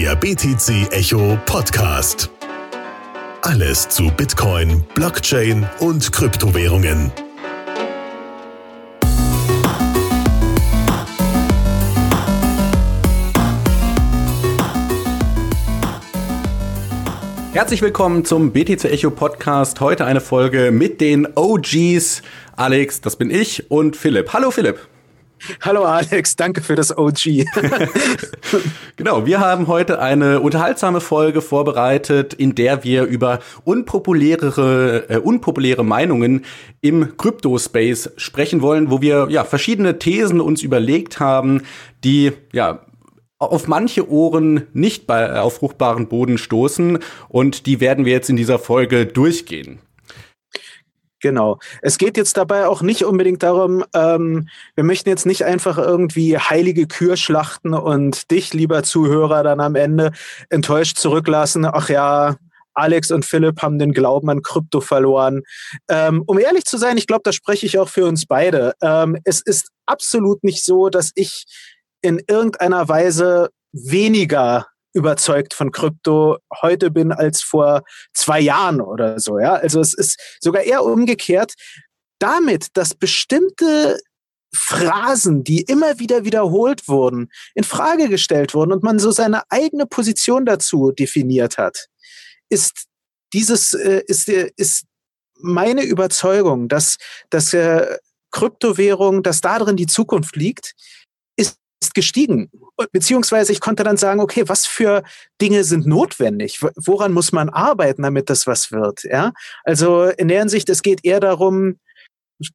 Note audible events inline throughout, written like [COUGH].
Der BTC Echo Podcast. Alles zu Bitcoin, Blockchain und Kryptowährungen. Herzlich willkommen zum BTC Echo Podcast. Heute eine Folge mit den OGs. Alex, das bin ich und Philipp. Hallo Philipp. Hallo Alex, danke für das OG. [LAUGHS] genau, wir haben heute eine unterhaltsame Folge vorbereitet, in der wir über unpopulärere, äh, unpopuläre Meinungen im Crypto-Space sprechen wollen, wo wir ja verschiedene Thesen uns überlegt haben, die ja auf manche Ohren nicht bei, auf fruchtbaren Boden stoßen und die werden wir jetzt in dieser Folge durchgehen. Genau. Es geht jetzt dabei auch nicht unbedingt darum, ähm, wir möchten jetzt nicht einfach irgendwie heilige Kür schlachten und dich, lieber Zuhörer, dann am Ende enttäuscht zurücklassen. Ach ja, Alex und Philipp haben den Glauben an Krypto verloren. Ähm, um ehrlich zu sein, ich glaube, da spreche ich auch für uns beide. Ähm, es ist absolut nicht so, dass ich in irgendeiner Weise weniger überzeugt von Krypto heute bin als vor zwei Jahren oder so. Ja, also es ist sogar eher umgekehrt. Damit, dass bestimmte Phrasen, die immer wieder wiederholt wurden, in Frage gestellt wurden und man so seine eigene Position dazu definiert hat, ist dieses äh, ist äh, ist meine Überzeugung, dass dass äh, Kryptowährung, dass darin die Zukunft liegt, ist gestiegen. Beziehungsweise ich konnte dann sagen, okay, was für Dinge sind notwendig? Woran muss man arbeiten, damit das was wird? Ja, also in der Hinsicht, es geht eher darum,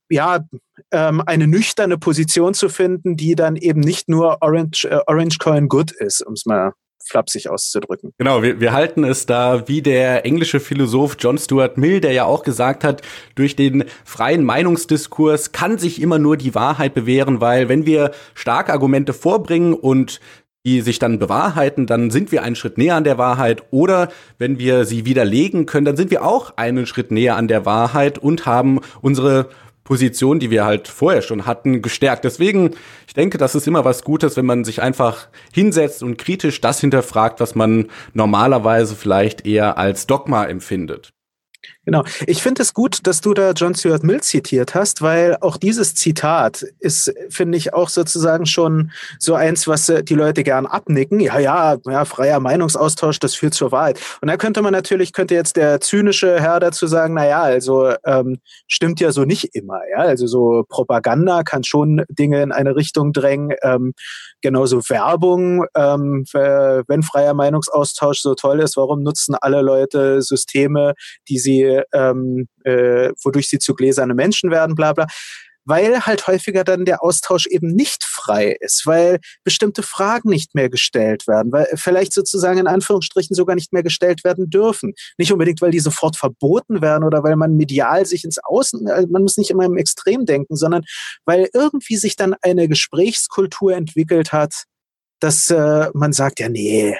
ja, ähm, eine nüchterne Position zu finden, die dann eben nicht nur Orange, äh, Orange Coin Good ist, um es mal flapsig auszudrücken. Genau, wir, wir halten es da wie der englische Philosoph John Stuart Mill, der ja auch gesagt hat, durch den freien Meinungsdiskurs kann sich immer nur die Wahrheit bewähren, weil wenn wir starke Argumente vorbringen und die sich dann bewahrheiten, dann sind wir einen Schritt näher an der Wahrheit. Oder wenn wir sie widerlegen können, dann sind wir auch einen Schritt näher an der Wahrheit und haben unsere Position, die wir halt vorher schon hatten, gestärkt. Deswegen, ich denke, das ist immer was Gutes, wenn man sich einfach hinsetzt und kritisch das hinterfragt, was man normalerweise vielleicht eher als Dogma empfindet. Genau. Ich finde es gut, dass du da John Stuart Mill zitiert hast, weil auch dieses Zitat ist, finde ich, auch sozusagen schon so eins, was äh, die Leute gern abnicken. Ja, ja, ja, freier Meinungsaustausch, das führt zur Wahrheit. Und da könnte man natürlich, könnte jetzt der zynische Herr dazu sagen, na ja, also ähm, stimmt ja so nicht immer. Ja, also so Propaganda kann schon Dinge in eine Richtung drängen. Ähm, genauso Werbung. Ähm, wenn freier Meinungsaustausch so toll ist, warum nutzen alle Leute Systeme, die sie ähm, äh, wodurch sie zu gläserne Menschen werden, bla bla. Weil halt häufiger dann der Austausch eben nicht frei ist, weil bestimmte Fragen nicht mehr gestellt werden, weil vielleicht sozusagen in Anführungsstrichen sogar nicht mehr gestellt werden dürfen. Nicht unbedingt, weil die sofort verboten werden oder weil man medial sich ins Außen, äh, man muss nicht immer im Extrem denken, sondern weil irgendwie sich dann eine Gesprächskultur entwickelt hat, dass äh, man sagt, ja, nee,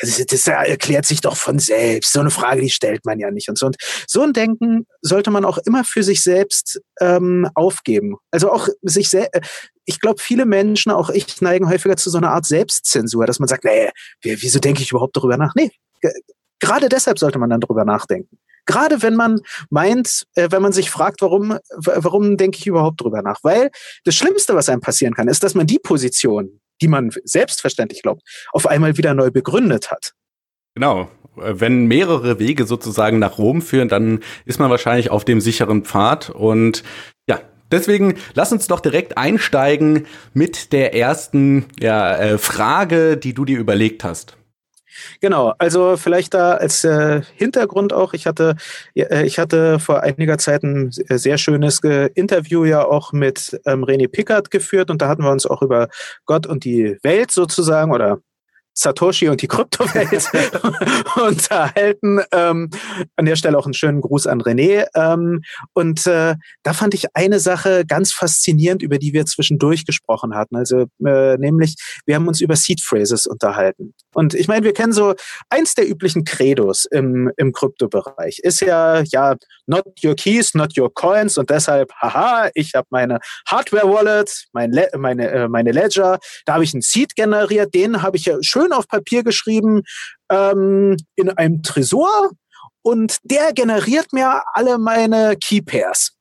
das, das erklärt sich doch von selbst. So eine Frage, die stellt man ja nicht und so. Und so ein Denken sollte man auch immer für sich selbst ähm, aufgeben. Also auch sich selbst. Äh, ich glaube, viele Menschen, auch ich, neigen häufiger zu so einer Art Selbstzensur, dass man sagt, nee, wieso denke ich überhaupt darüber nach? Nee, gerade deshalb sollte man dann darüber nachdenken. Gerade wenn man meint, äh, wenn man sich fragt, warum, warum denke ich überhaupt darüber nach? Weil das Schlimmste, was einem passieren kann, ist, dass man die Position, die man selbstverständlich glaubt, auf einmal wieder neu begründet hat. Genau. Wenn mehrere Wege sozusagen nach Rom führen, dann ist man wahrscheinlich auf dem sicheren Pfad. Und ja, deswegen lass uns doch direkt einsteigen mit der ersten ja, äh, Frage, die du dir überlegt hast. Genau, also vielleicht da als äh, Hintergrund auch, ich hatte, äh, ich hatte vor einiger Zeit ein sehr schönes äh, Interview ja auch mit ähm, René Pickard geführt und da hatten wir uns auch über Gott und die Welt sozusagen oder Satoshi und die Kryptowelt [LAUGHS] unterhalten. Ähm, an der Stelle auch einen schönen Gruß an René. Ähm, und äh, da fand ich eine Sache ganz faszinierend, über die wir zwischendurch gesprochen hatten. Also äh, nämlich, wir haben uns über Seed Phrases unterhalten. Und ich meine, wir kennen so eins der üblichen Credos im, im Kryptobereich ist ja, ja, not your keys, not your coins und deshalb, haha, ich habe meine Hardware-Wallet, mein Le meine, äh, meine Ledger, da habe ich einen Seed generiert, den habe ich ja schön auf Papier geschrieben ähm, in einem Tresor und der generiert mir alle meine Key Pairs.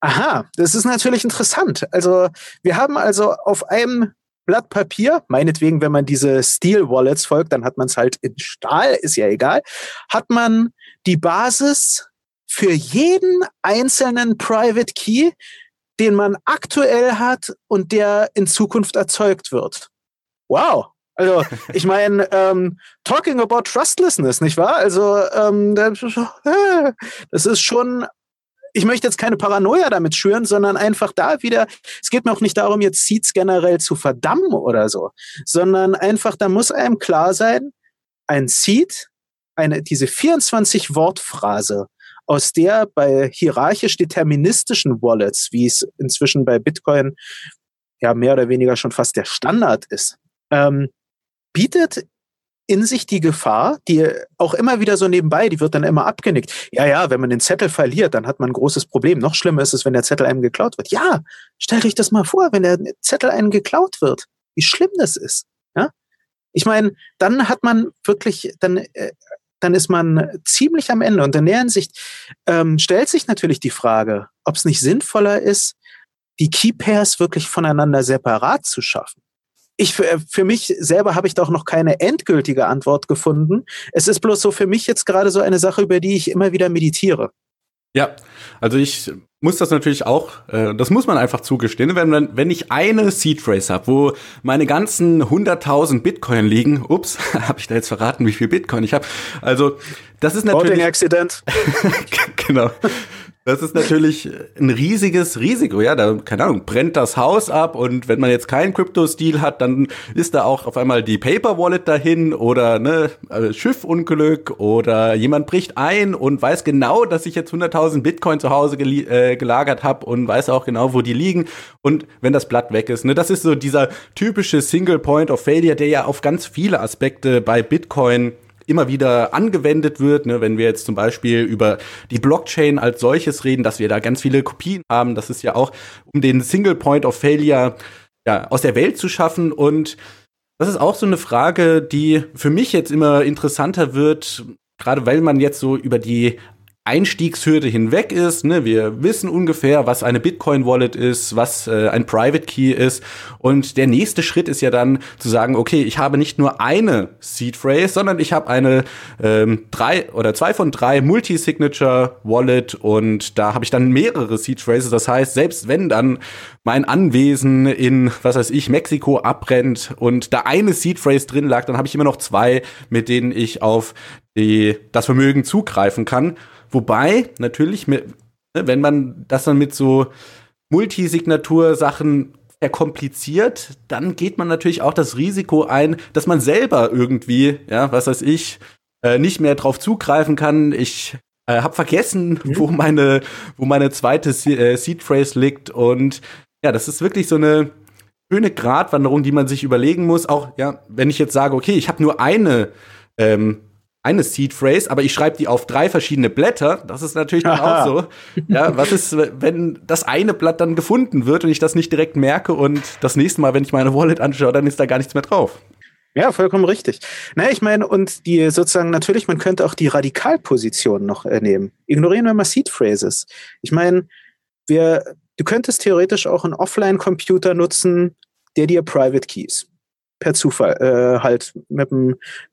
Aha, das ist natürlich interessant. Also wir haben also auf einem Blatt Papier, meinetwegen, wenn man diese Steel Wallets folgt, dann hat man es halt in Stahl, ist ja egal, hat man die Basis für jeden einzelnen Private Key, den man aktuell hat und der in Zukunft erzeugt wird. Wow. Also, ich meine, ähm, talking about trustlessness, nicht wahr? Also, ähm, das ist schon ich möchte jetzt keine Paranoia damit schüren, sondern einfach da wieder, es geht mir auch nicht darum, jetzt Seeds generell zu verdammen oder so, sondern einfach, da muss einem klar sein, ein Seed, eine, diese 24 Wortphrase, aus der bei hierarchisch deterministischen Wallets, wie es inzwischen bei Bitcoin ja mehr oder weniger schon fast der Standard ist, ähm, bietet in sich die Gefahr, die auch immer wieder so nebenbei, die wird dann immer abgenickt. Ja, ja, wenn man den Zettel verliert, dann hat man ein großes Problem. Noch schlimmer ist es, wenn der Zettel einem geklaut wird. Ja, stellt euch das mal vor, wenn der Zettel einem geklaut wird, wie schlimm das ist. Ja? Ich meine, dann hat man wirklich, dann, äh, dann ist man ziemlich am Ende. Und in der Hinsicht ähm, stellt sich natürlich die Frage, ob es nicht sinnvoller ist, die Key Pairs wirklich voneinander separat zu schaffen ich für, für mich selber habe ich da auch noch keine endgültige Antwort gefunden. Es ist bloß so für mich jetzt gerade so eine Sache, über die ich immer wieder meditiere. Ja, also ich muss das natürlich auch, äh, das muss man einfach zugestehen, wenn, wenn ich eine Seed Phrase habe, wo meine ganzen 100.000 Bitcoin liegen, ups, [LAUGHS] habe ich da jetzt verraten, wie viel Bitcoin ich habe. Also das ist natürlich... Boating Accident. [LAUGHS] genau. Das ist natürlich ein riesiges Risiko, ja. Da, keine Ahnung, brennt das Haus ab und wenn man jetzt keinen Crypto-Stil hat, dann ist da auch auf einmal die Paper-Wallet dahin oder ne, äh, Schiffunglück oder jemand bricht ein und weiß genau, dass ich jetzt 100.000 Bitcoin zu Hause gel äh, gelagert habe und weiß auch genau, wo die liegen und wenn das Blatt weg ist. Ne, das ist so dieser typische Single Point of Failure, der ja auf ganz viele Aspekte bei Bitcoin immer wieder angewendet wird, ne, wenn wir jetzt zum Beispiel über die Blockchain als solches reden, dass wir da ganz viele Kopien haben, das ist ja auch, um den Single Point of Failure ja, aus der Welt zu schaffen. Und das ist auch so eine Frage, die für mich jetzt immer interessanter wird, gerade weil man jetzt so über die Einstiegshürde hinweg ist. Ne? Wir wissen ungefähr, was eine Bitcoin-Wallet ist, was äh, ein Private Key ist. Und der nächste Schritt ist ja dann zu sagen, okay, ich habe nicht nur eine Seed Phrase, sondern ich habe eine ähm, drei oder zwei von drei Multi-Signature-Wallet und da habe ich dann mehrere Seed Phrases. Das heißt, selbst wenn dann mein Anwesen in, was weiß ich, Mexiko abbrennt und da eine Seed Phrase drin lag, dann habe ich immer noch zwei, mit denen ich auf die, das Vermögen zugreifen kann. Wobei, natürlich, ne, wenn man das dann mit so Multisignatur-Sachen verkompliziert, dann geht man natürlich auch das Risiko ein, dass man selber irgendwie, ja, was weiß ich, äh, nicht mehr drauf zugreifen kann. Ich äh, habe vergessen, mhm. wo meine, wo meine zweite äh, Seed Phrase liegt und ja, das ist wirklich so eine schöne Gratwanderung, die man sich überlegen muss. Auch ja, wenn ich jetzt sage, okay, ich habe nur eine ähm, eine Seed Phrase, aber ich schreibe die auf drei verschiedene Blätter. Das ist natürlich dann auch [LAUGHS] so. Ja, was ist, wenn das eine Blatt dann gefunden wird und ich das nicht direkt merke und das nächste Mal, wenn ich meine Wallet anschaue, dann ist da gar nichts mehr drauf. Ja, vollkommen richtig. Na, ich meine, und die sozusagen, natürlich, man könnte auch die Radikalposition noch äh, nehmen. Ignorieren wir mal Seed Phrases. Ich meine, wir, du könntest theoretisch auch einen Offline-Computer nutzen, der dir Private Keys per Zufall äh, halt mit,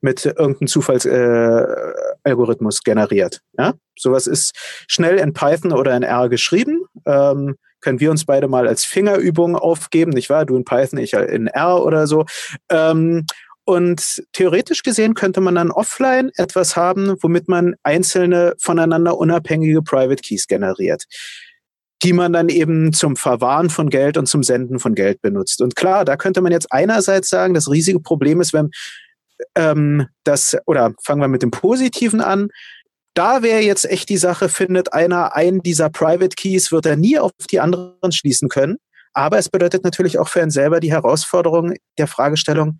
mit irgendeinem Zufallsalgorithmus äh, generiert. Ja? Sowas ist schnell in Python oder in R geschrieben. Ähm, können wir uns beide mal als Fingerübung aufgeben, nicht wahr? Du in Python, ich in R oder so. Ähm, und theoretisch gesehen könnte man dann offline etwas haben, womit man einzelne voneinander unabhängige Private Keys generiert die man dann eben zum Verwahren von Geld und zum Senden von Geld benutzt. Und klar, da könnte man jetzt einerseits sagen, das riesige Problem ist, wenn ähm, das, oder fangen wir mit dem Positiven an, da wäre jetzt echt die Sache, findet einer einen dieser Private Keys, wird er nie auf die anderen schließen können. Aber es bedeutet natürlich auch für einen selber die Herausforderung der Fragestellung,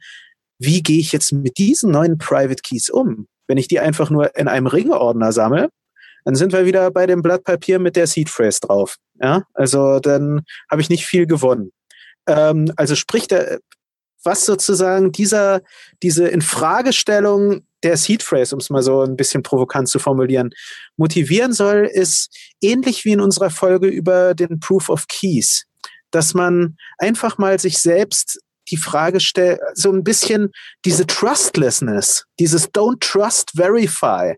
wie gehe ich jetzt mit diesen neuen Private Keys um? Wenn ich die einfach nur in einem Ringordner sammle, dann sind wir wieder bei dem Blatt Papier mit der Seed Phrase drauf. Ja, also dann habe ich nicht viel gewonnen. Ähm, also sprich, der, was sozusagen dieser, diese Infragestellung der Seed Phrase, um es mal so ein bisschen provokant zu formulieren, motivieren soll, ist ähnlich wie in unserer Folge über den Proof of Keys, dass man einfach mal sich selbst die Frage stellt, so ein bisschen diese Trustlessness, dieses Don't Trust Verify,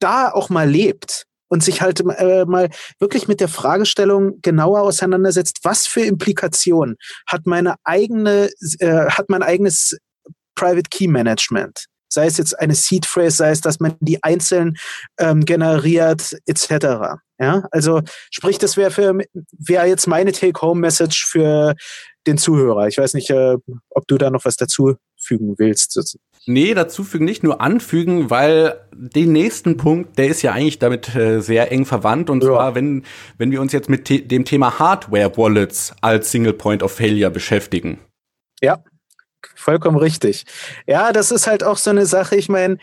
da auch mal lebt und sich halt äh, mal wirklich mit der Fragestellung genauer auseinandersetzt, was für Implikationen hat meine eigene, äh, hat mein eigenes Private Key Management? Sei es jetzt eine Seed Phrase, sei es, dass man die einzeln ähm, generiert, etc. Ja, also sprich, das wäre für wäre jetzt meine Take-Home-Message für den Zuhörer. Ich weiß nicht, äh, ob du da noch was dazu fügen willst. Nee, dazufügen nicht, nur anfügen, weil den nächsten Punkt, der ist ja eigentlich damit äh, sehr eng verwandt. Und ja. zwar, wenn, wenn wir uns jetzt mit dem Thema Hardware-Wallets als Single Point of Failure beschäftigen. Ja, vollkommen richtig. Ja, das ist halt auch so eine Sache. Ich meine,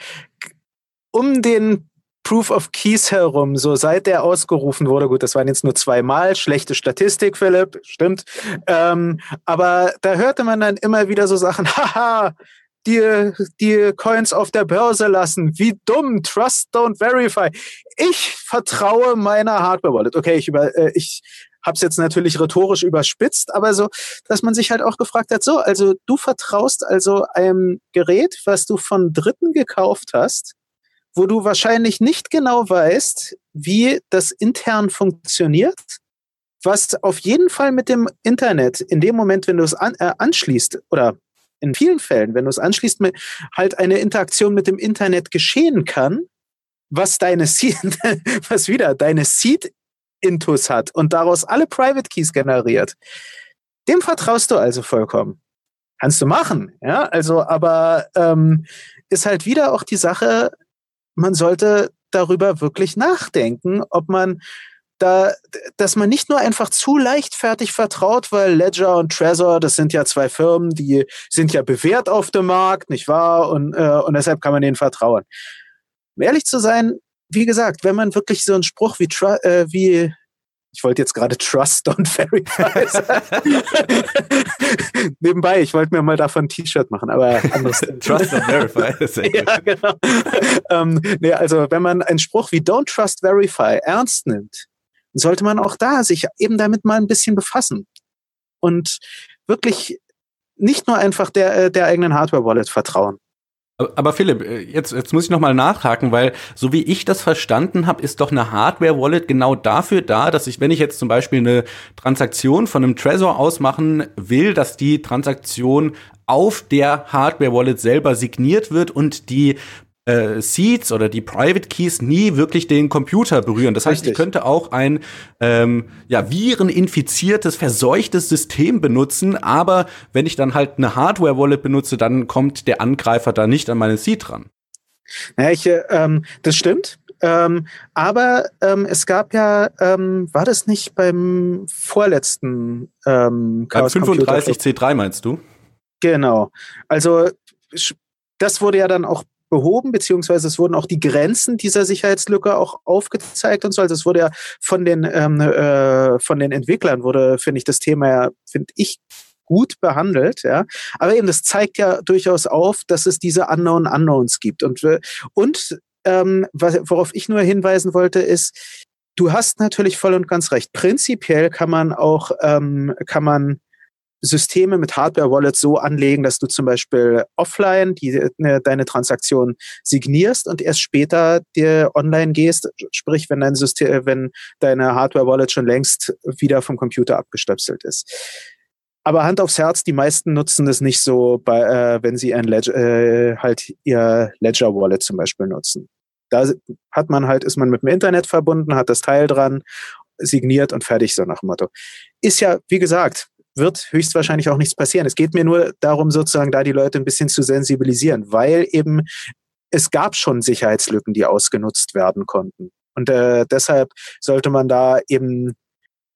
um den Proof of Keys herum, so seit der ausgerufen wurde, gut, das waren jetzt nur zweimal, schlechte Statistik, Philipp, stimmt. Ähm, aber da hörte man dann immer wieder so Sachen, [LAUGHS] haha, die, die Coins auf der Börse lassen. Wie dumm. Trust, don't verify. Ich vertraue meiner Hardware-Wallet. Okay, ich, über, äh, ich habe es jetzt natürlich rhetorisch überspitzt, aber so, dass man sich halt auch gefragt hat, so, also du vertraust also einem Gerät, was du von Dritten gekauft hast, wo du wahrscheinlich nicht genau weißt, wie das intern funktioniert, was auf jeden Fall mit dem Internet in dem Moment, wenn du es an, äh, anschließt oder in vielen Fällen, wenn du es anschließt, halt eine Interaktion mit dem Internet geschehen kann, was deine Seed, [LAUGHS] was wieder deine Seed Intus hat und daraus alle Private Keys generiert. Dem vertraust du also vollkommen. Kannst du machen, ja, also, aber ähm, ist halt wieder auch die Sache, man sollte darüber wirklich nachdenken, ob man da, dass man nicht nur einfach zu leichtfertig vertraut, weil Ledger und Trezor, das sind ja zwei Firmen, die sind ja bewährt auf dem Markt, nicht wahr? Und, äh, und deshalb kann man denen vertrauen. Um ehrlich zu sein, wie gesagt, wenn man wirklich so einen Spruch wie, äh, wie ich wollte jetzt gerade Trust [LAUGHS] Don't Verify sagen. [LAUGHS] Nebenbei, ich wollte mir mal davon ein T-Shirt machen, aber anders. [LAUGHS] Trust Don't Verify. ja, genau. ähm, nee, also wenn man einen Spruch wie Don't Trust Verify ernst nimmt, sollte man auch da sich eben damit mal ein bisschen befassen und wirklich nicht nur einfach der, äh, der eigenen Hardware-Wallet vertrauen. Aber Philipp, äh, jetzt, jetzt muss ich nochmal nachhaken, weil so wie ich das verstanden habe, ist doch eine Hardware-Wallet genau dafür da, dass ich, wenn ich jetzt zum Beispiel eine Transaktion von einem Trezor ausmachen will, dass die Transaktion auf der Hardware-Wallet selber signiert wird und die äh, Seeds oder die Private Keys nie wirklich den Computer berühren. Das heißt, Richtig. ich könnte auch ein ähm, ja, vireninfiziertes, verseuchtes System benutzen, aber wenn ich dann halt eine Hardware-Wallet benutze, dann kommt der Angreifer da nicht an meine Seed dran. Naja, ich, ähm, das stimmt. Ähm, aber ähm, es gab ja, ähm, war das nicht beim vorletzten ähm, Chaos Beim 35C3 meinst du? Genau. Also das wurde ja dann auch behoben, beziehungsweise es wurden auch die Grenzen dieser Sicherheitslücke auch aufgezeigt und so. Also es wurde ja von den, ähm, äh, von den Entwicklern wurde, finde ich, das Thema ja, finde ich, gut behandelt, ja. Aber eben, das zeigt ja durchaus auf, dass es diese Unknown Unknowns gibt. Und, äh, und ähm, worauf ich nur hinweisen wollte, ist, du hast natürlich voll und ganz recht. Prinzipiell kann man auch, ähm, kann man Systeme mit Hardware-Wallets so anlegen, dass du zum Beispiel offline die, ne, deine Transaktion signierst und erst später dir online gehst, sprich, wenn dein System, wenn deine Hardware-Wallet schon längst wieder vom Computer abgestöpselt ist. Aber Hand aufs Herz, die meisten nutzen das nicht so, bei, äh, wenn sie ein Ledger, äh, halt ihr Ledger-Wallet zum Beispiel nutzen. Da hat man halt, ist man mit dem Internet verbunden, hat das Teil dran, signiert und fertig, so nach dem Motto. Ist ja, wie gesagt, wird höchstwahrscheinlich auch nichts passieren. Es geht mir nur darum, sozusagen da die Leute ein bisschen zu sensibilisieren, weil eben es gab schon Sicherheitslücken, die ausgenutzt werden konnten. Und äh, deshalb sollte man da eben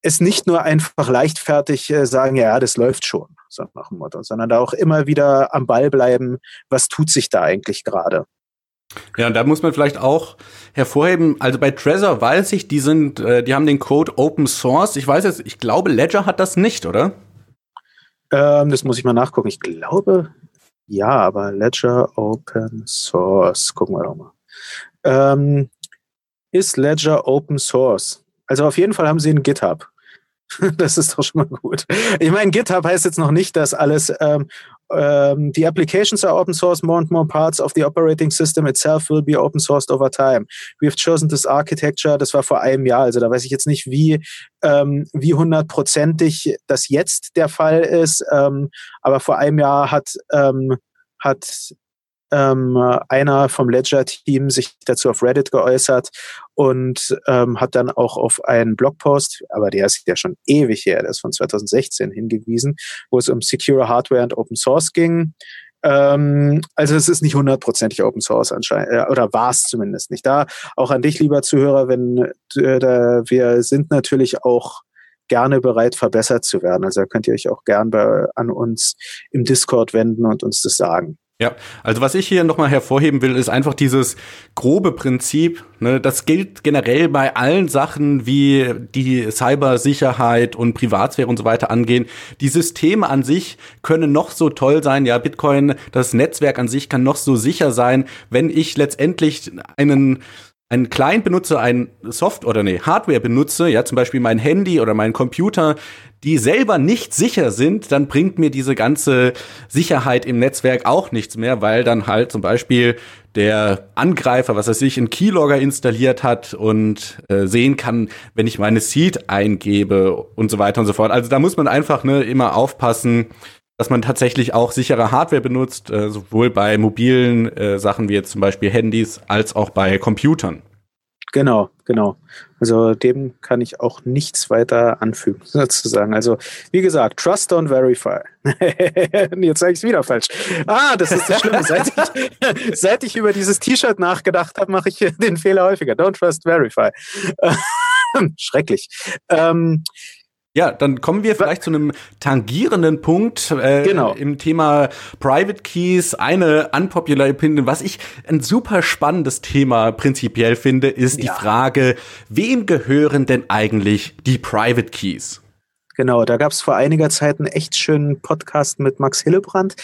es nicht nur einfach leichtfertig äh, sagen, ja, das läuft schon, so nach dem Motto, sondern da auch immer wieder am Ball bleiben, was tut sich da eigentlich gerade. Ja, und da muss man vielleicht auch hervorheben, also bei Trezor weiß ich, die sind, äh, die haben den Code Open Source. Ich weiß jetzt, ich glaube, Ledger hat das nicht, oder? Ähm, das muss ich mal nachgucken. Ich glaube, ja, aber Ledger Open Source. Gucken wir doch mal. Ähm, ist Ledger Open Source? Also auf jeden Fall haben sie ein GitHub. [LAUGHS] Das ist doch schon mal gut. Ich meine, GitHub heißt jetzt noch nicht, dass alles ähm, ähm, the applications are open source. More and more parts of the operating system itself will be open sourced over time. We have chosen this architecture. Das war vor einem Jahr. Also da weiß ich jetzt nicht, wie ähm, wie hundertprozentig das jetzt der Fall ist. Ähm, aber vor einem Jahr hat ähm, hat ähm, einer vom Ledger-Team sich dazu auf Reddit geäußert und ähm, hat dann auch auf einen Blogpost, aber der ist ja schon ewig her, der ist von 2016 hingewiesen, wo es um Secure Hardware und Open Source ging. Ähm, also es ist nicht hundertprozentig Open Source anscheinend, äh, oder war es zumindest nicht. Da auch an dich, lieber Zuhörer, wenn äh, da, wir sind natürlich auch gerne bereit, verbessert zu werden. Also könnt ihr euch auch gern bei, an uns im Discord wenden und uns das sagen. Ja, also was ich hier nochmal hervorheben will, ist einfach dieses grobe Prinzip. Ne, das gilt generell bei allen Sachen, wie die Cybersicherheit und Privatsphäre und so weiter angehen. Die Systeme an sich können noch so toll sein. Ja, Bitcoin, das Netzwerk an sich kann noch so sicher sein, wenn ich letztendlich einen einen Client benutze, ein Soft oder nee, Hardware benutze, ja, zum Beispiel mein Handy oder mein Computer, die selber nicht sicher sind, dann bringt mir diese ganze Sicherheit im Netzwerk auch nichts mehr, weil dann halt zum Beispiel der Angreifer, was er sich in Keylogger installiert hat und äh, sehen kann, wenn ich meine Seed eingebe und so weiter und so fort. Also da muss man einfach ne, immer aufpassen, dass man tatsächlich auch sichere Hardware benutzt, äh, sowohl bei mobilen äh, Sachen wie jetzt zum Beispiel Handys als auch bei Computern. Genau, genau. Also dem kann ich auch nichts weiter anfügen, [LAUGHS] sozusagen. Also wie gesagt, Trust don't Verify. [LAUGHS] Jetzt sage ich es wieder falsch. Ah, das ist das Schlimme. seit, ich, [LAUGHS] seit ich über dieses T-Shirt nachgedacht habe, mache ich den Fehler häufiger. Don't Trust Verify. Schrecklich. Ähm, ja, dann kommen wir vielleicht zu einem tangierenden Punkt äh, genau. im Thema Private Keys. Eine unpopular Opinion, was ich ein super spannendes Thema prinzipiell finde, ist ja. die Frage, wem gehören denn eigentlich die Private Keys? Genau, da gab es vor einiger Zeit einen echt schönen Podcast mit Max Hillebrand,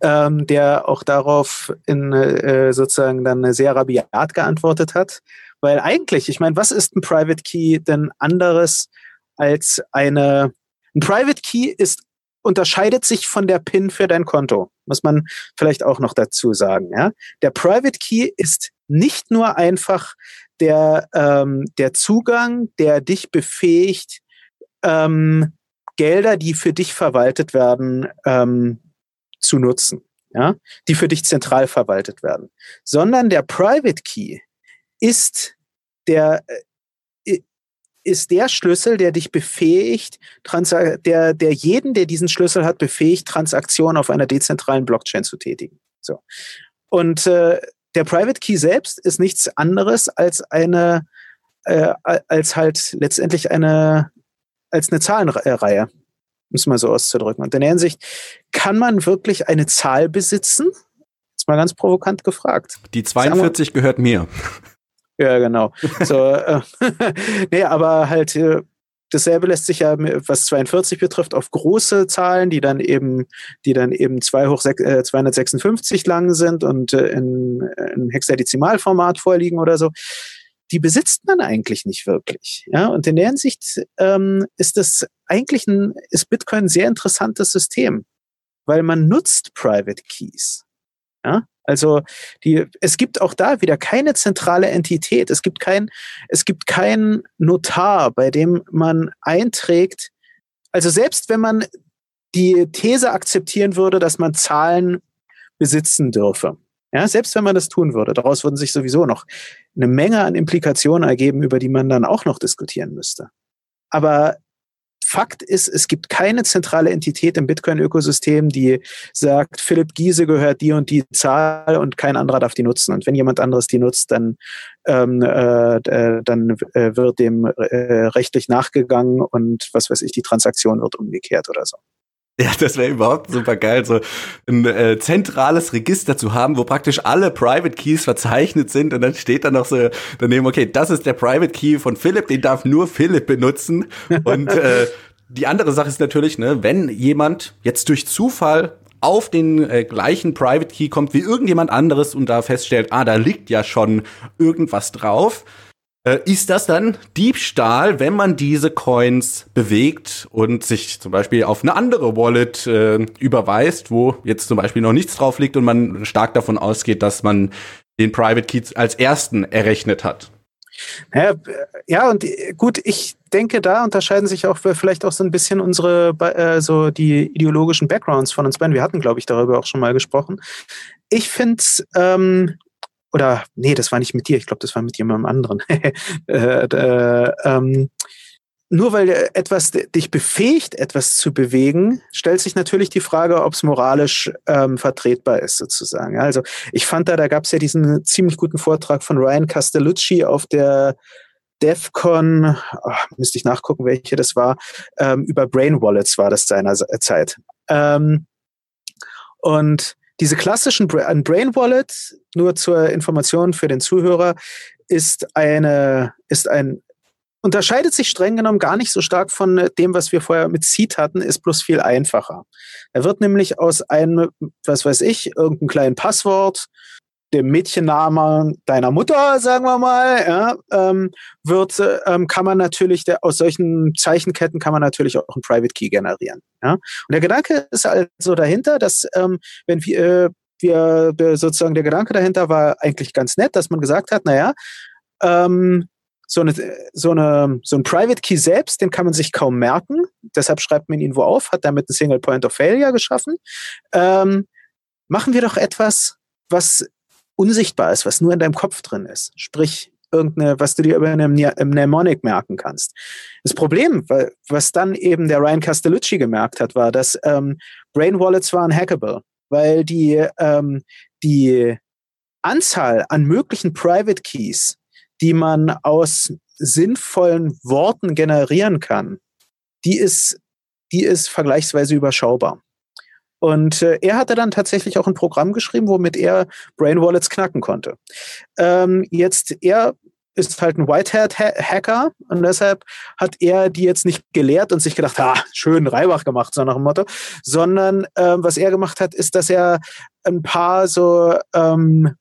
ähm, der auch darauf in äh, sozusagen dann sehr rabiat geantwortet hat. Weil eigentlich, ich meine, was ist ein Private Key denn anderes als eine, ein Private Key ist, unterscheidet sich von der PIN für dein Konto. Muss man vielleicht auch noch dazu sagen, ja. Der Private Key ist nicht nur einfach der, ähm, der Zugang, der dich befähigt, ähm, Gelder, die für dich verwaltet werden, ähm, zu nutzen, ja, die für dich zentral verwaltet werden, sondern der Private Key ist der äh, ist der Schlüssel, der dich befähigt, der, der jeden, der diesen Schlüssel hat, befähigt, Transaktionen auf einer dezentralen Blockchain zu tätigen. So. Und äh, der Private Key selbst ist nichts anderes als eine, äh, als halt letztendlich eine, als eine Zahlenreihe, um es mal so auszudrücken. Und in der Hinsicht kann man wirklich eine Zahl besitzen? Ist mal ganz provokant gefragt. Die 42 gehört mir. Ja, genau. [LAUGHS] So, äh, [LAUGHS] nee, aber halt äh, dasselbe lässt sich ja, was 42 betrifft, auf große Zahlen, die dann eben, die dann eben 2 hoch 6, äh, 256 lang sind und äh, in, in Hexadezimalformat vorliegen oder so. Die besitzt man eigentlich nicht wirklich. Ja, und in der Hinsicht ähm, ist das eigentlich ein, ist Bitcoin ein sehr interessantes System, weil man nutzt Private Keys. Ja, also die, es gibt auch da wieder keine zentrale Entität. Es gibt kein, es gibt kein Notar, bei dem man einträgt. Also selbst wenn man die These akzeptieren würde, dass man Zahlen besitzen dürfe, ja, selbst wenn man das tun würde, daraus würden sich sowieso noch eine Menge an Implikationen ergeben, über die man dann auch noch diskutieren müsste. Aber Fakt ist, es gibt keine zentrale Entität im Bitcoin-Ökosystem, die sagt, Philipp Giese gehört die und die Zahl und kein anderer darf die nutzen. Und wenn jemand anderes die nutzt, dann, ähm, äh, äh dann äh, wird dem äh, rechtlich nachgegangen und was weiß ich, die Transaktion wird umgekehrt oder so. Ja, das wäre überhaupt super geil, so ein äh, zentrales Register zu haben, wo praktisch alle Private Keys verzeichnet sind und dann steht da noch so daneben, okay, das ist der Private Key von Philipp, den darf nur Philipp benutzen. Und äh, die andere Sache ist natürlich, ne, wenn jemand jetzt durch Zufall auf den äh, gleichen Private Key kommt wie irgendjemand anderes und da feststellt, ah, da liegt ja schon irgendwas drauf, ist das dann Diebstahl, wenn man diese Coins bewegt und sich zum Beispiel auf eine andere Wallet äh, überweist, wo jetzt zum Beispiel noch nichts drauf liegt und man stark davon ausgeht, dass man den Private Key als ersten errechnet hat? Ja, ja, und äh, gut, ich denke, da unterscheiden sich auch vielleicht auch so ein bisschen unsere, äh, so die ideologischen Backgrounds von uns beiden. Wir hatten, glaube ich, darüber auch schon mal gesprochen. Ich finde ähm, oder nee, das war nicht mit dir, ich glaube, das war mit jemandem anderen. [LAUGHS] äh, äh, ähm, nur weil etwas dich befähigt, etwas zu bewegen, stellt sich natürlich die Frage, ob es moralisch ähm, vertretbar ist, sozusagen. Also ich fand da, da gab es ja diesen ziemlich guten Vortrag von Ryan Castellucci auf der DEFCON, oh, müsste ich nachgucken, welche das war, ähm, über Brain Wallets war das seiner Zeit. Ähm, und diese klassischen ein Brain Wallet, nur zur Information für den Zuhörer, ist eine, ist ein, unterscheidet sich streng genommen gar nicht so stark von dem, was wir vorher mit Seed hatten, ist bloß viel einfacher. Er wird nämlich aus einem, was weiß ich, irgendeinem kleinen Passwort, dem Mädchennamen deiner Mutter, sagen wir mal, ja, ähm, wird, ähm, kann man natürlich, der, aus solchen Zeichenketten kann man natürlich auch einen Private Key generieren. Ja? Und der Gedanke ist also dahinter, dass ähm, wenn wir, wir sozusagen der Gedanke dahinter war eigentlich ganz nett, dass man gesagt hat, naja, ähm, so eine, so eine, so ein Private Key selbst, den kann man sich kaum merken. Deshalb schreibt man ihn wo auf, hat damit einen Single Point of Failure geschaffen. Ähm, machen wir doch etwas, was unsichtbar ist, was nur in deinem Kopf drin ist. Sprich, irgendeine, was du dir über einem Mnemonic merken kannst. Das Problem, was dann eben der Ryan Castellucci gemerkt hat, war, dass ähm, Brain Wallets waren hackable, weil die, ähm, die Anzahl an möglichen Private Keys, die man aus sinnvollen Worten generieren kann, die ist, die ist vergleichsweise überschaubar. Und äh, er hatte dann tatsächlich auch ein Programm geschrieben, womit er Brain Wallets knacken konnte. Ähm, jetzt, er ist halt ein Whitehead-Hacker und deshalb hat er die jetzt nicht gelehrt und sich gedacht, ha, schön Reibach gemacht, so nach dem Motto, sondern ähm, was er gemacht hat, ist, dass er ein paar so ähm,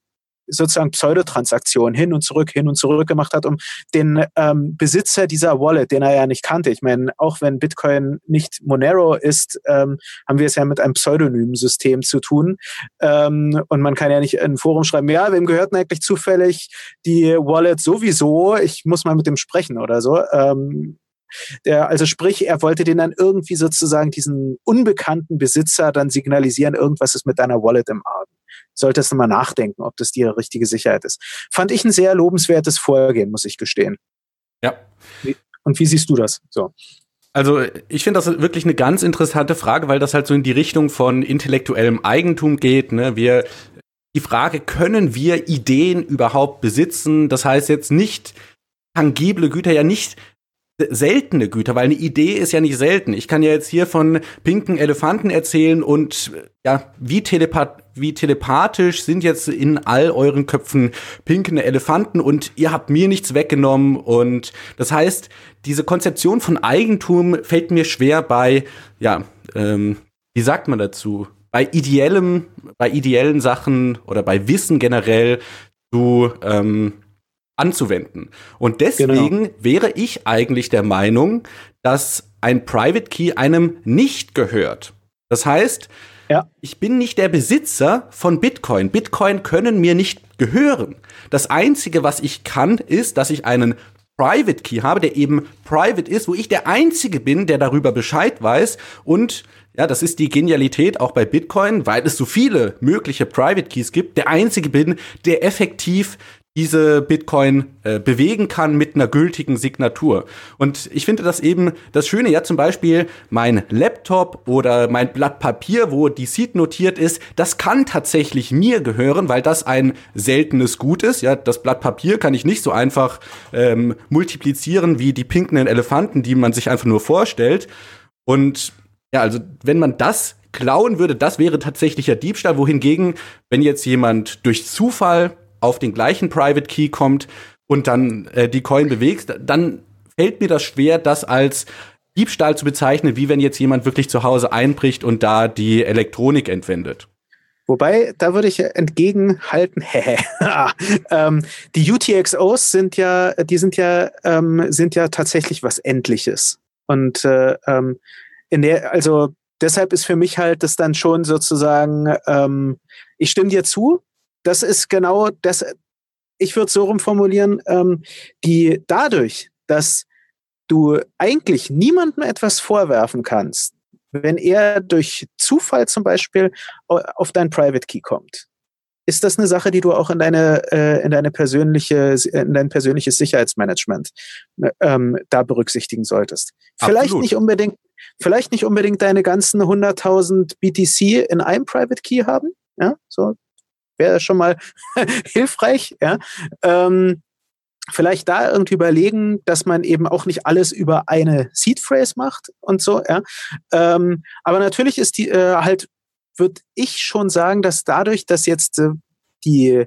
sozusagen Pseudotransaktionen hin und zurück, hin und zurück gemacht hat, um den ähm, Besitzer dieser Wallet, den er ja nicht kannte. Ich meine, auch wenn Bitcoin nicht Monero ist, ähm, haben wir es ja mit einem pseudonymen System zu tun. Ähm, und man kann ja nicht in ein Forum schreiben, ja, wem gehört denn eigentlich zufällig die Wallet sowieso? Ich muss mal mit dem sprechen oder so. Ähm, der, also sprich, er wollte den dann irgendwie sozusagen diesen unbekannten Besitzer dann signalisieren, irgendwas ist mit deiner Wallet im Argen solltest du mal nachdenken, ob das die richtige Sicherheit ist. Fand ich ein sehr lobenswertes Vorgehen, muss ich gestehen. Ja. Und wie siehst du das? So. Also ich finde das wirklich eine ganz interessante Frage, weil das halt so in die Richtung von intellektuellem Eigentum geht. Ne? Wir die Frage, können wir Ideen überhaupt besitzen? Das heißt jetzt nicht tangible Güter, ja nicht seltene Güter, weil eine Idee ist ja nicht selten. Ich kann ja jetzt hier von pinken Elefanten erzählen und ja, wie, telepath wie telepathisch sind jetzt in all euren Köpfen pinkende Elefanten und ihr habt mir nichts weggenommen und das heißt, diese Konzeption von Eigentum fällt mir schwer bei, ja, ähm, wie sagt man dazu? Bei ideellem, bei ideellen Sachen oder bei Wissen generell zu ähm, anzuwenden. Und deswegen genau. wäre ich eigentlich der Meinung, dass ein Private Key einem nicht gehört. Das heißt, ja. ich bin nicht der Besitzer von Bitcoin. Bitcoin können mir nicht gehören. Das Einzige, was ich kann, ist, dass ich einen Private Key habe, der eben private ist, wo ich der Einzige bin, der darüber Bescheid weiß und ja, das ist die Genialität auch bei Bitcoin, weil es so viele mögliche Private Keys gibt. Der einzige bin, der effektiv diese Bitcoin äh, bewegen kann mit einer gültigen Signatur. Und ich finde das eben das Schöne, ja zum Beispiel mein Laptop oder mein Blatt Papier, wo die Seed notiert ist, das kann tatsächlich mir gehören, weil das ein seltenes Gut ist. Ja, das Blatt Papier kann ich nicht so einfach ähm, multiplizieren wie die pinken Elefanten, die man sich einfach nur vorstellt. Und Ja, also wenn man das klauen würde, das wäre tatsächlicher Diebstahl. Wohingegen, wenn jetzt jemand durch Zufall auf den gleichen Private Key kommt und dann äh, die Coin bewegt, dann fällt mir das schwer, das als Diebstahl zu bezeichnen, wie wenn jetzt jemand wirklich zu Hause einbricht und da die Elektronik entwendet. Wobei, da würde ich entgegenhalten, [LAUGHS] ähm, die UTXOs sind ja, die sind ja, ähm, sind ja tatsächlich was Endliches. Und äh, ähm, in der, also deshalb ist für mich halt das dann schon sozusagen, ähm, ich stimme dir zu, das ist genau das, ich würde so rumformulieren, ähm, die dadurch, dass du eigentlich niemandem etwas vorwerfen kannst, wenn er durch Zufall zum Beispiel auf dein Private Key kommt, ist das eine Sache, die du auch in deine, äh, in deine persönliche, in dein persönliches Sicherheitsmanagement ähm, da berücksichtigen solltest. Absolut. Vielleicht nicht unbedingt, vielleicht nicht unbedingt deine ganzen 100.000 BTC in einem Private Key haben, ja, so wäre schon mal [LAUGHS] hilfreich, ja. Ähm, vielleicht da irgendwie überlegen, dass man eben auch nicht alles über eine Seed Phrase macht und so, ja. Ähm, aber natürlich ist die äh, halt, würde ich schon sagen, dass dadurch, dass jetzt äh, die,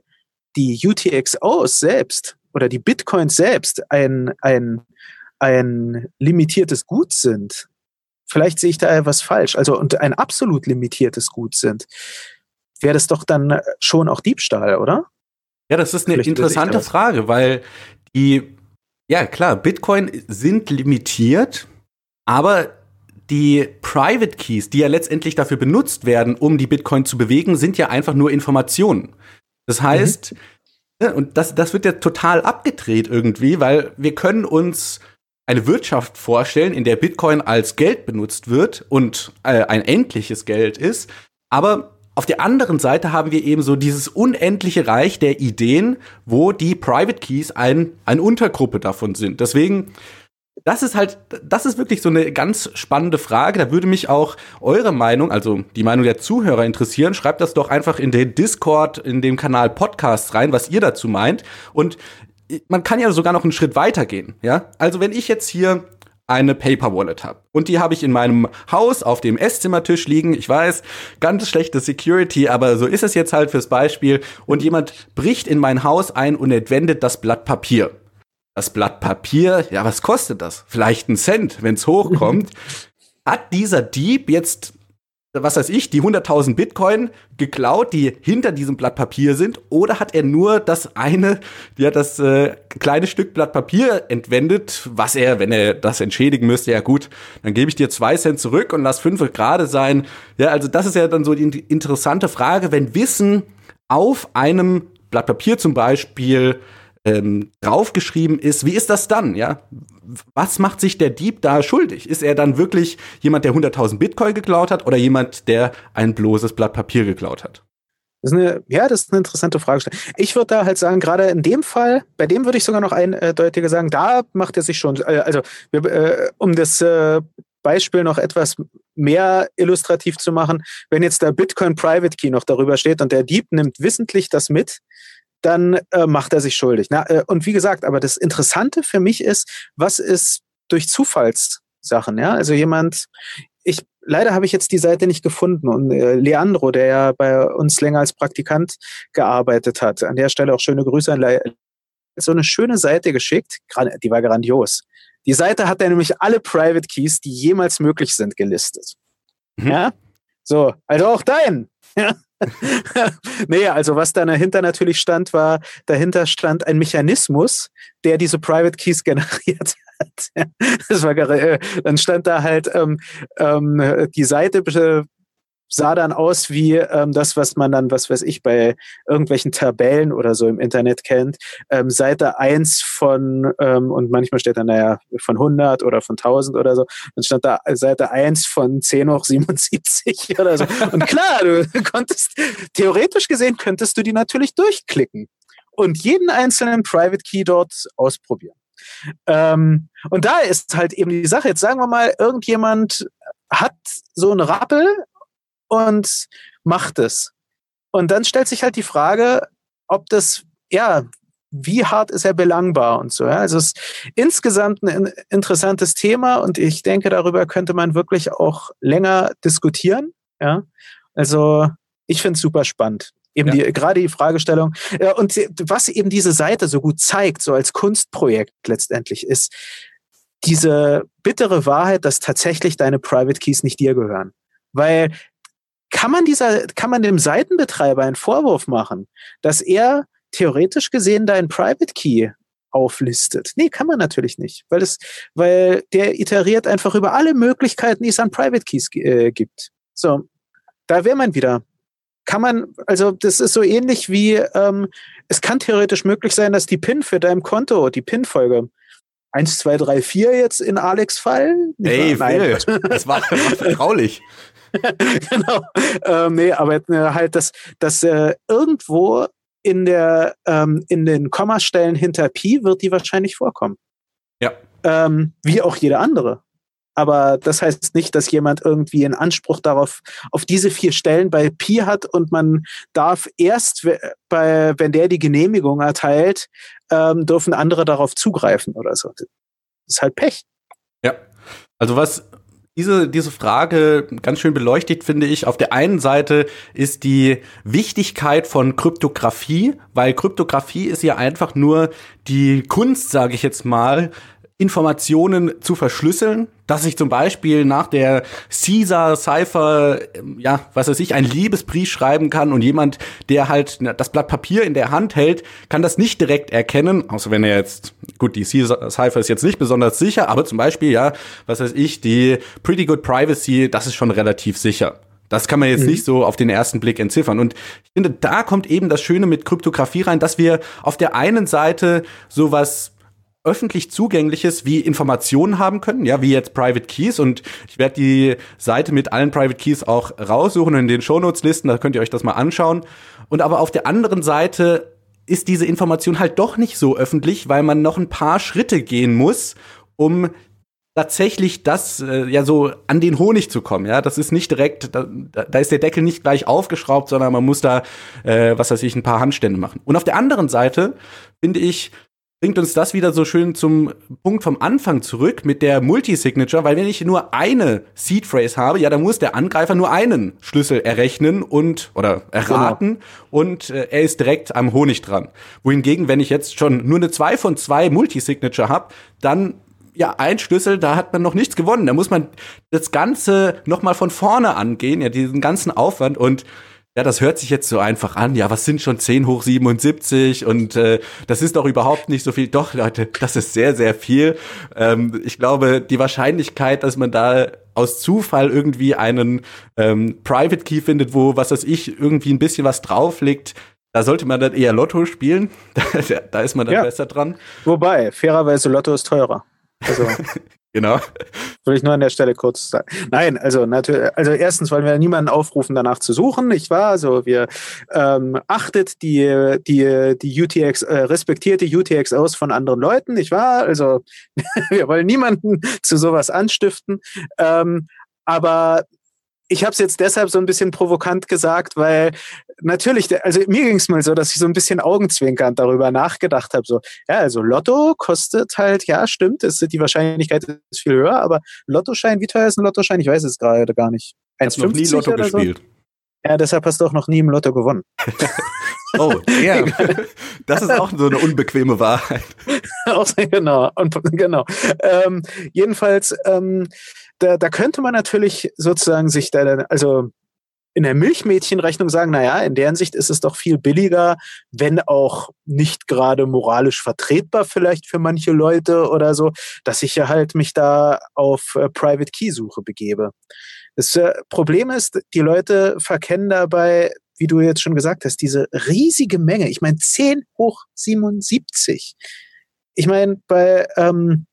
die UTXOs selbst oder die Bitcoins selbst ein, ein, ein limitiertes Gut sind, vielleicht sehe ich da etwas falsch, also und ein absolut limitiertes Gut sind, wäre das doch dann schon auch Diebstahl, oder? Ja, das ist eine Vielleicht interessante Frage, weil die, ja klar, Bitcoin sind limitiert, aber die Private Keys, die ja letztendlich dafür benutzt werden, um die Bitcoin zu bewegen, sind ja einfach nur Informationen. Das heißt, mhm. und das, das wird ja total abgedreht irgendwie, weil wir können uns eine Wirtschaft vorstellen, in der Bitcoin als Geld benutzt wird und äh, ein endliches Geld ist, aber auf der anderen Seite haben wir eben so dieses unendliche Reich der Ideen, wo die Private Keys ein, eine Untergruppe davon sind. Deswegen, das ist halt, das ist wirklich so eine ganz spannende Frage. Da würde mich auch eure Meinung, also die Meinung der Zuhörer interessieren. Schreibt das doch einfach in den Discord, in dem Kanal Podcasts rein, was ihr dazu meint. Und man kann ja sogar noch einen Schritt weiter gehen, ja? Also wenn ich jetzt hier eine Paper Wallet habe. Und die habe ich in meinem Haus auf dem Esszimmertisch liegen. Ich weiß, ganz schlechte Security, aber so ist es jetzt halt fürs Beispiel. Und jemand bricht in mein Haus ein und entwendet das Blatt Papier. Das Blatt Papier, ja, was kostet das? Vielleicht ein Cent, wenn es hochkommt. [LAUGHS] Hat dieser Dieb jetzt was weiß ich, die 100.000 Bitcoin geklaut, die hinter diesem Blatt Papier sind? Oder hat er nur das eine, ja, das äh, kleine Stück Blatt Papier entwendet, was er, wenn er das entschädigen müsste, ja gut, dann gebe ich dir zwei Cent zurück und lass fünf gerade sein. Ja, also das ist ja dann so die interessante Frage, wenn Wissen auf einem Blatt Papier zum Beispiel ähm, draufgeschrieben ist, wie ist das dann? Ja, was macht sich der Dieb da schuldig? Ist er dann wirklich jemand, der 100.000 Bitcoin geklaut hat oder jemand, der ein bloßes Blatt Papier geklaut hat? Das ist eine, ja, das ist eine interessante Frage. Ich würde da halt sagen, gerade in dem Fall, bei dem würde ich sogar noch eindeutiger sagen, da macht er sich schon, äh, also äh, um das äh, Beispiel noch etwas mehr illustrativ zu machen, wenn jetzt der Bitcoin Private Key noch darüber steht und der Dieb nimmt wissentlich das mit, dann äh, macht er sich schuldig. Na, äh, und wie gesagt, aber das Interessante für mich ist, was ist durch Zufallssachen, ja? Also jemand, ich, leider habe ich jetzt die Seite nicht gefunden und äh, Leandro, der ja bei uns länger als Praktikant gearbeitet hat, an der Stelle auch schöne Grüße an Le so eine schöne Seite geschickt, die war grandios. Die Seite hat er nämlich alle Private Keys, die jemals möglich sind, gelistet. Mhm. Ja? So, also auch dein. Ja? [LAUGHS] nee, also was da dahinter natürlich stand, war, dahinter stand ein Mechanismus, der diese Private Keys [LAUGHS] generiert hat. das war, äh, dann stand da halt ähm, ähm, die Seite sah dann aus wie ähm, das, was man dann, was weiß ich, bei irgendwelchen Tabellen oder so im Internet kennt. Ähm, Seite 1 von, ähm, und manchmal steht dann, naja, von 100 oder von 1000 oder so. Dann stand da Seite 1 von 10 hoch 77 [LAUGHS] oder so. Und klar, du [LAUGHS] konntest, theoretisch gesehen könntest du die natürlich durchklicken und jeden einzelnen Private Key dort ausprobieren. Ähm, und da ist halt eben die Sache. Jetzt sagen wir mal, irgendjemand hat so einen Rappel und macht es. Und dann stellt sich halt die Frage, ob das, ja, wie hart ist er belangbar und so. Ja? Also es ist insgesamt ein interessantes Thema und ich denke, darüber könnte man wirklich auch länger diskutieren. Ja? Also ich finde es super spannend. Eben ja. die, gerade die Fragestellung. Ja, und was eben diese Seite so gut zeigt, so als Kunstprojekt letztendlich ist, diese bittere Wahrheit, dass tatsächlich deine Private Keys nicht dir gehören. Weil kann man dieser, kann man dem Seitenbetreiber einen Vorwurf machen, dass er theoretisch gesehen deinen Private Key auflistet. Nee, kann man natürlich nicht, weil es, weil der iteriert einfach über alle Möglichkeiten, die es an Private Keys äh, gibt. So, da wäre man wieder. Kann man, also das ist so ähnlich wie, ähm, es kann theoretisch möglich sein, dass die PIN für dein Konto, die PIN-Folge, 1, 2, 3, 4 jetzt in Alex Fall? Ey, Phil, das war, [LAUGHS] vertraulich. [LAUGHS] genau. Ähm, nee, aber äh, halt, dass, dass äh, irgendwo in, der, ähm, in den Kommastellen hinter Pi wird die wahrscheinlich vorkommen. Ja. Ähm, wie auch jede andere. Aber das heißt nicht, dass jemand irgendwie einen Anspruch darauf, auf diese vier Stellen bei Pi hat und man darf erst, bei, wenn der die Genehmigung erteilt, ähm, dürfen andere darauf zugreifen oder so. Das ist halt Pech. Ja. Also was diese, diese Frage ganz schön beleuchtet, finde ich. Auf der einen Seite ist die Wichtigkeit von Kryptographie, weil Kryptographie ist ja einfach nur die Kunst, sage ich jetzt mal, Informationen zu verschlüsseln, dass ich zum Beispiel nach der Caesar Cypher, ja, was weiß ich, ein Liebesbrief schreiben kann und jemand, der halt das Blatt Papier in der Hand hält, kann das nicht direkt erkennen, außer wenn er jetzt, gut, die Caesar Cypher ist jetzt nicht besonders sicher, aber zum Beispiel, ja, was weiß ich, die Pretty Good Privacy, das ist schon relativ sicher. Das kann man jetzt mhm. nicht so auf den ersten Blick entziffern. Und ich finde, da kommt eben das Schöne mit Kryptographie rein, dass wir auf der einen Seite sowas öffentlich zugängliches wie Informationen haben können, ja, wie jetzt Private Keys und ich werde die Seite mit allen Private Keys auch raussuchen in den Shownotes listen, da könnt ihr euch das mal anschauen. Und aber auf der anderen Seite ist diese Information halt doch nicht so öffentlich, weil man noch ein paar Schritte gehen muss, um tatsächlich das äh, ja so an den Honig zu kommen. Ja, das ist nicht direkt, da, da ist der Deckel nicht gleich aufgeschraubt, sondern man muss da, äh, was weiß ich, ein paar Handstände machen. Und auf der anderen Seite finde ich, bringt uns das wieder so schön zum Punkt vom Anfang zurück mit der Multisignature, weil wenn ich nur eine Seed Phrase habe, ja, dann muss der Angreifer nur einen Schlüssel errechnen und oder erraten genau. und äh, er ist direkt am Honig dran. Wohingegen, wenn ich jetzt schon nur eine zwei von zwei Multisignature habe, dann ja, ein Schlüssel, da hat man noch nichts gewonnen. Da muss man das Ganze noch mal von vorne angehen, ja, diesen ganzen Aufwand und ja, das hört sich jetzt so einfach an. Ja, was sind schon 10 hoch 77? Und äh, das ist doch überhaupt nicht so viel. Doch, Leute, das ist sehr, sehr viel. Ähm, ich glaube, die Wahrscheinlichkeit, dass man da aus Zufall irgendwie einen ähm, Private Key findet, wo, was weiß ich, irgendwie ein bisschen was drauf liegt, da sollte man dann eher Lotto spielen. [LAUGHS] da, da ist man dann ja. besser dran. Wobei, fairerweise Lotto ist teurer. Also [LAUGHS] Genau. Will ich nur an der Stelle kurz sagen. Nein, also natürlich, also erstens wollen wir niemanden aufrufen, danach zu suchen, nicht wahr? Also wir ähm, achtet die, die, die UTX, äh, respektiert die UTX aus von anderen Leuten, nicht wahr? Also [LAUGHS] wir wollen niemanden zu sowas anstiften. Ähm, aber ich habe es jetzt deshalb so ein bisschen provokant gesagt, weil natürlich, also mir ging es mal so, dass ich so ein bisschen augenzwinkernd darüber nachgedacht habe. So, ja, also Lotto kostet halt, ja, stimmt, ist, die Wahrscheinlichkeit ist viel höher, aber Lottoschein, wie teuer ist ein Lottoschein? Ich weiß es gerade gar nicht. 1,50 noch nie Lotto gespielt. So? Ja, deshalb hast du auch noch nie im Lotto gewonnen. [LAUGHS] [LAUGHS] oh, ja. [LAUGHS] Das ist auch so eine unbequeme Wahrheit. genau, und, genau. Ähm, jedenfalls, ähm, da, da könnte man natürlich sozusagen sich da, also in der Milchmädchenrechnung sagen, naja, in deren Sicht ist es doch viel billiger, wenn auch nicht gerade moralisch vertretbar vielleicht für manche Leute oder so, dass ich ja halt mich da auf äh, Private Key Suche begebe. Das äh, Problem ist, die Leute verkennen dabei, wie du jetzt schon gesagt hast, diese riesige Menge. Ich meine, 10 hoch 77. Ich meine, bei, ähm,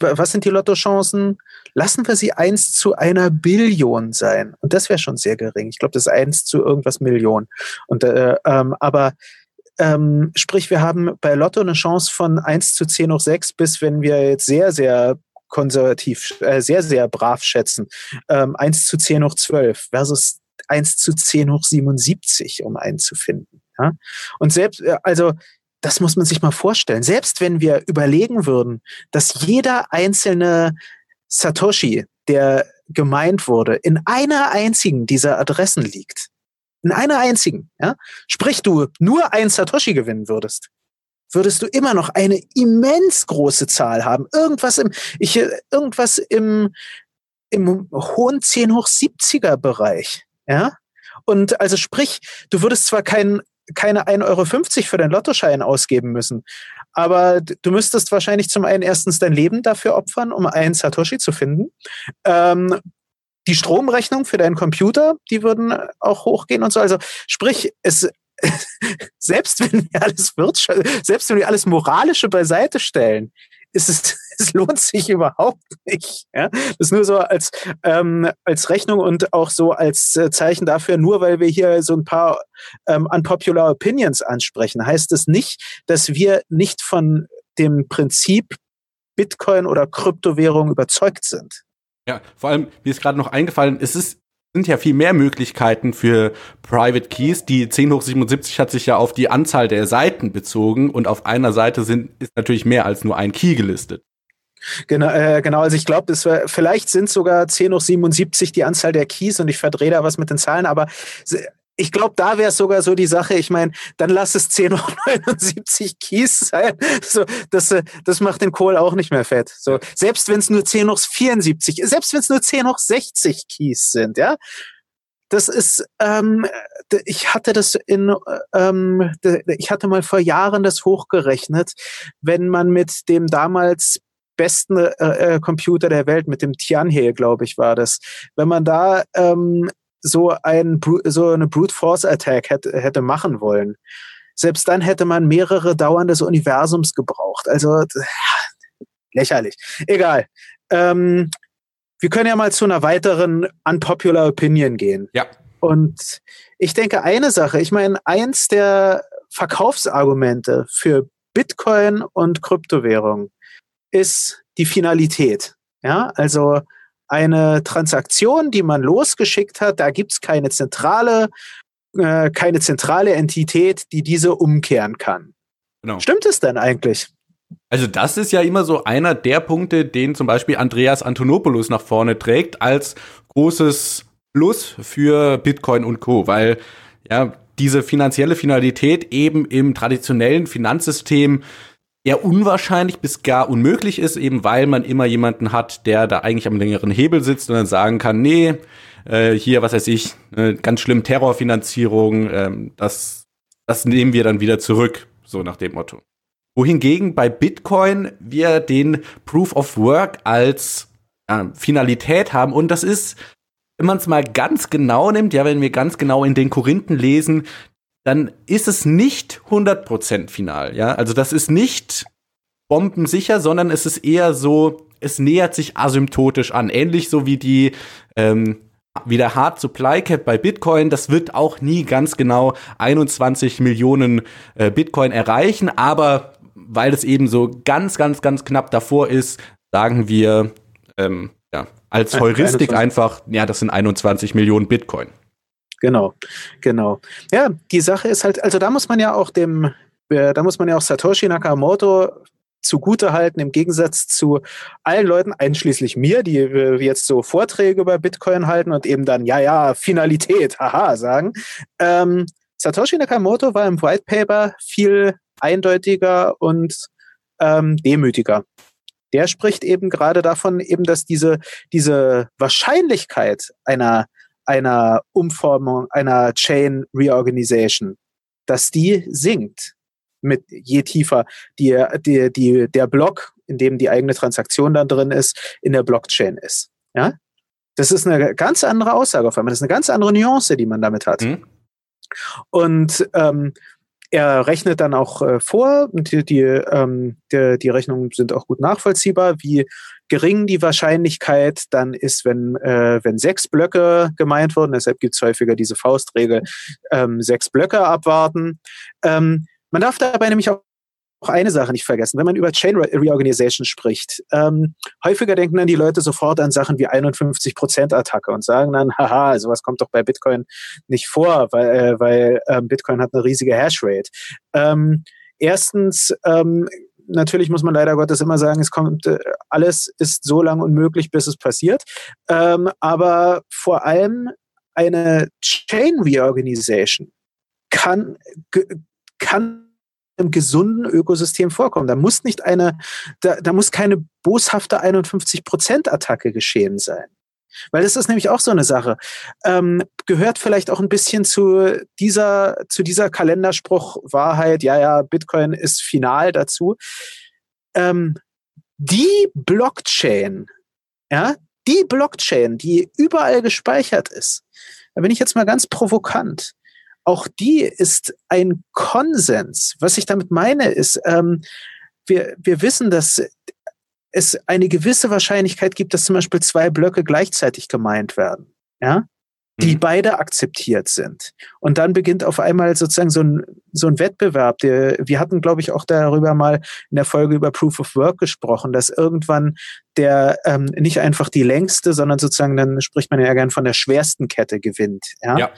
was sind die Lottochancen? Lassen wir sie eins zu einer Billion sein. Und das wäre schon sehr gering. Ich glaube, das ist eins zu irgendwas Million. Und, äh, ähm, aber ähm, sprich, wir haben bei Lotto eine Chance von 1 zu 10 hoch 6 bis, wenn wir jetzt sehr, sehr konservativ, äh, sehr, sehr brav schätzen, ähm, 1 zu 10 hoch 12 versus 1 zu 10 hoch 77, um einen zu finden. Ja? Und selbst, äh, also das muss man sich mal vorstellen. Selbst wenn wir überlegen würden, dass jeder einzelne Satoshi, der gemeint wurde, in einer einzigen dieser Adressen liegt. In einer einzigen, ja. Sprich, du nur ein Satoshi gewinnen würdest, würdest du immer noch eine immens große Zahl haben. Irgendwas im, ich, irgendwas im, im hohen 10 hoch 70er Bereich, ja. Und also sprich, du würdest zwar kein, keine 1,50 Euro für deinen Lottoschein ausgeben müssen, aber du müsstest wahrscheinlich zum einen erstens dein Leben dafür opfern, um einen Satoshi zu finden. Ähm, die Stromrechnung für deinen Computer, die würden auch hochgehen und so. Also sprich, es [LAUGHS] selbst wenn wir alles Wirtschaft, selbst wenn wir alles Moralische beiseite stellen, ist es, [LAUGHS] es lohnt sich überhaupt nicht. Ja? Das ist nur so als, ähm, als Rechnung und auch so als äh, Zeichen dafür, nur weil wir hier so ein paar ähm, unpopular Opinions ansprechen, heißt es nicht, dass wir nicht von dem Prinzip Bitcoin oder Kryptowährung überzeugt sind. Ja, vor allem, wie es gerade noch eingefallen ist, es sind ja viel mehr Möglichkeiten für Private Keys. Die 10 hoch 77 hat sich ja auf die Anzahl der Seiten bezogen und auf einer Seite sind, ist natürlich mehr als nur ein Key gelistet. Genau, äh, genau, also ich glaube, vielleicht sind sogar 10 hoch 77 die Anzahl der Keys und ich verdrehe da was mit den Zahlen, aber ich glaube, da wäre es sogar so die Sache, ich meine, dann lass es 10 hoch [LAUGHS] 79 Keys sein. So, das, äh, das macht den Kohl auch nicht mehr fett. So, selbst wenn es nur 10 hoch 74, selbst wenn es nur 10 hoch 60 Keys sind, ja. Das ist, ähm, ich hatte das in, ähm, ich hatte mal vor Jahren das hochgerechnet, wenn man mit dem damals besten äh, äh Computer der Welt, mit dem Tianhe, glaube ich, war das. Wenn man da ähm, so, ein, so eine Brute Force Attack hätte, hätte machen wollen. Selbst dann hätte man mehrere Dauern des Universums gebraucht. Also lächerlich. Egal. Ähm, wir können ja mal zu einer weiteren unpopular Opinion gehen. Ja. Und ich denke, eine Sache, ich meine, eins der Verkaufsargumente für Bitcoin und Kryptowährung ist die Finalität. Ja, also eine Transaktion, die man losgeschickt hat, da gibt es keine zentrale, äh, keine zentrale Entität, die diese umkehren kann. Genau. Stimmt es denn eigentlich? Also das ist ja immer so einer der Punkte, den zum Beispiel Andreas Antonopoulos nach vorne trägt als großes Plus für Bitcoin und Co. Weil ja diese finanzielle Finalität eben im traditionellen Finanzsystem eher unwahrscheinlich bis gar unmöglich ist, eben weil man immer jemanden hat, der da eigentlich am längeren Hebel sitzt und dann sagen kann, nee, äh, hier, was weiß ich, äh, ganz schlimm Terrorfinanzierung, äh, das, das nehmen wir dann wieder zurück, so nach dem Motto. Wohingegen bei Bitcoin wir den Proof of Work als äh, Finalität haben und das ist, wenn man es mal ganz genau nimmt, ja, wenn wir ganz genau in den Korinthen lesen, dann ist es nicht 100% final, ja? Also das ist nicht bombensicher, sondern es ist eher so, es nähert sich asymptotisch an, ähnlich so wie die ähm, wie der Hard Supply Cap bei Bitcoin, das wird auch nie ganz genau 21 Millionen äh, Bitcoin erreichen, aber weil es eben so ganz, ganz, ganz knapp davor ist, sagen wir ähm, ja, als Heuristik einfach, ja, das sind 21 Millionen Bitcoin. Genau, genau. Ja, die Sache ist halt, also da muss man ja auch dem, äh, da muss man ja auch Satoshi Nakamoto zugute halten, im Gegensatz zu allen Leuten, einschließlich mir, die äh, jetzt so Vorträge über Bitcoin halten und eben dann, ja, ja, Finalität, [LAUGHS] haha, sagen. Ähm, Satoshi Nakamoto war im White Paper viel eindeutiger und ähm, demütiger. Der spricht eben gerade davon, eben, dass diese, diese Wahrscheinlichkeit einer einer Umformung, einer Chain Reorganization, dass die sinkt mit je tiefer die, die, die, der Block, in dem die eigene Transaktion dann drin ist, in der Blockchain ist. Ja? Das ist eine ganz andere Aussage auf einmal. Das ist eine ganz andere Nuance, die man damit hat. Mhm. Und ähm, er rechnet dann auch äh, vor, die, die, ähm, die, die Rechnungen sind auch gut nachvollziehbar, wie gering die Wahrscheinlichkeit dann ist, wenn, äh, wenn sechs Blöcke gemeint wurden. Deshalb gibt es häufiger diese Faustregel, ähm, sechs Blöcke abwarten. Ähm, man darf dabei nämlich auch eine Sache nicht vergessen, wenn man über Chain Reorganization spricht. Ähm, häufiger denken dann die Leute sofort an Sachen wie 51%-Attacke und sagen dann, [LAUGHS] haha, sowas kommt doch bei Bitcoin nicht vor, weil, äh, weil ähm, Bitcoin hat eine riesige Hashrate. Ähm, erstens, ähm, natürlich muss man leider Gottes immer sagen, es kommt, äh, alles ist so lang unmöglich, bis es passiert. Ähm, aber vor allem eine Chain Reorganization kann, kann im gesunden Ökosystem vorkommen. Da muss nicht eine, da, da muss keine boshafte 51-Prozent-Attacke geschehen sein. Weil das ist nämlich auch so eine Sache. Ähm, gehört vielleicht auch ein bisschen zu dieser, zu dieser Kalenderspruch Wahrheit, ja, ja, Bitcoin ist final dazu. Ähm, die Blockchain, ja, die Blockchain, die überall gespeichert ist, da bin ich jetzt mal ganz provokant. Auch die ist ein Konsens. Was ich damit meine, ist, ähm, wir, wir wissen, dass es eine gewisse Wahrscheinlichkeit gibt, dass zum Beispiel zwei Blöcke gleichzeitig gemeint werden, ja, die mhm. beide akzeptiert sind. Und dann beginnt auf einmal sozusagen so ein, so ein Wettbewerb. Der, wir hatten, glaube ich, auch darüber mal in der Folge über Proof of Work gesprochen, dass irgendwann der ähm, nicht einfach die längste, sondern sozusagen, dann spricht man ja gern von der schwersten Kette gewinnt. Ja. ja.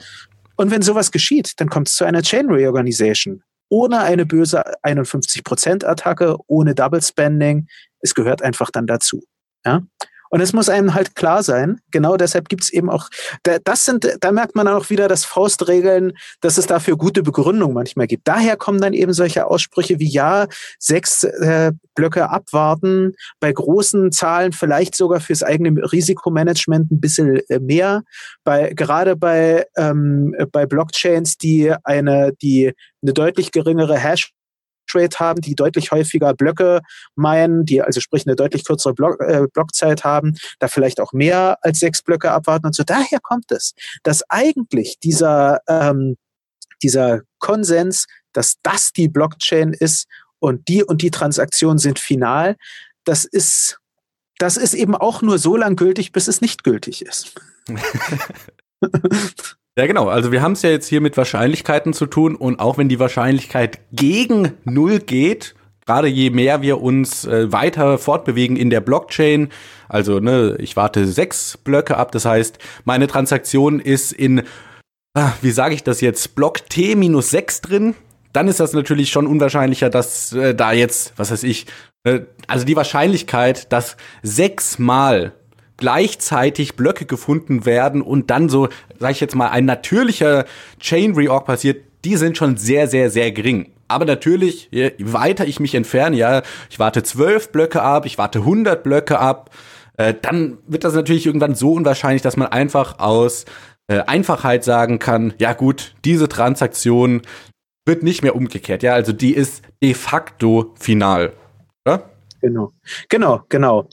Und wenn sowas geschieht, dann kommt es zu einer Chain Reorganization ohne eine böse 51%-Attacke, ohne Double Spending. Es gehört einfach dann dazu. Ja? Und es muss einem halt klar sein, genau deshalb gibt's eben auch, das sind, da merkt man auch wieder das Faustregeln, dass es dafür gute Begründung manchmal gibt. Daher kommen dann eben solche Aussprüche wie ja, sechs äh, Blöcke abwarten, bei großen Zahlen vielleicht sogar fürs eigene Risikomanagement ein bisschen äh, mehr. Bei, gerade bei, ähm, bei Blockchains, die eine, die eine deutlich geringere Hash Trade haben, die deutlich häufiger Blöcke meinen, die also sprich eine deutlich kürzere Block, äh, Blockzeit haben, da vielleicht auch mehr als sechs Blöcke abwarten und so. Daher kommt es, dass eigentlich dieser, ähm, dieser Konsens, dass das die Blockchain ist und die und die Transaktionen sind final, das ist, das ist eben auch nur so lang gültig, bis es nicht gültig ist. [LAUGHS] [LAUGHS] Ja, genau. Also wir haben es ja jetzt hier mit Wahrscheinlichkeiten zu tun und auch wenn die Wahrscheinlichkeit gegen Null geht, gerade je mehr wir uns äh, weiter fortbewegen in der Blockchain, also ne, ich warte sechs Blöcke ab, das heißt, meine Transaktion ist in, ah, wie sage ich das jetzt, Block T minus sechs drin, dann ist das natürlich schon unwahrscheinlicher, dass äh, da jetzt, was weiß ich, äh, also die Wahrscheinlichkeit, dass sechsmal gleichzeitig Blöcke gefunden werden und dann so, sag ich jetzt mal, ein natürlicher Chain Reorg passiert, die sind schon sehr, sehr, sehr gering. Aber natürlich, je weiter ich mich entferne, ja, ich warte zwölf Blöcke ab, ich warte 100 Blöcke ab, äh, dann wird das natürlich irgendwann so unwahrscheinlich, dass man einfach aus äh, Einfachheit sagen kann, ja gut, diese Transaktion wird nicht mehr umgekehrt, ja, also die ist de facto final, oder? Genau, genau, genau.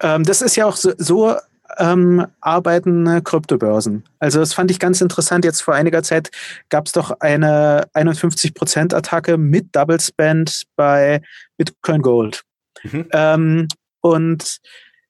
Ähm, das ist ja auch so, so ähm, arbeiten Kryptobörsen. Also das fand ich ganz interessant. Jetzt vor einiger Zeit gab es doch eine 51%-Attacke mit Double Spend bei Bitcoin Gold. Mhm. Ähm, und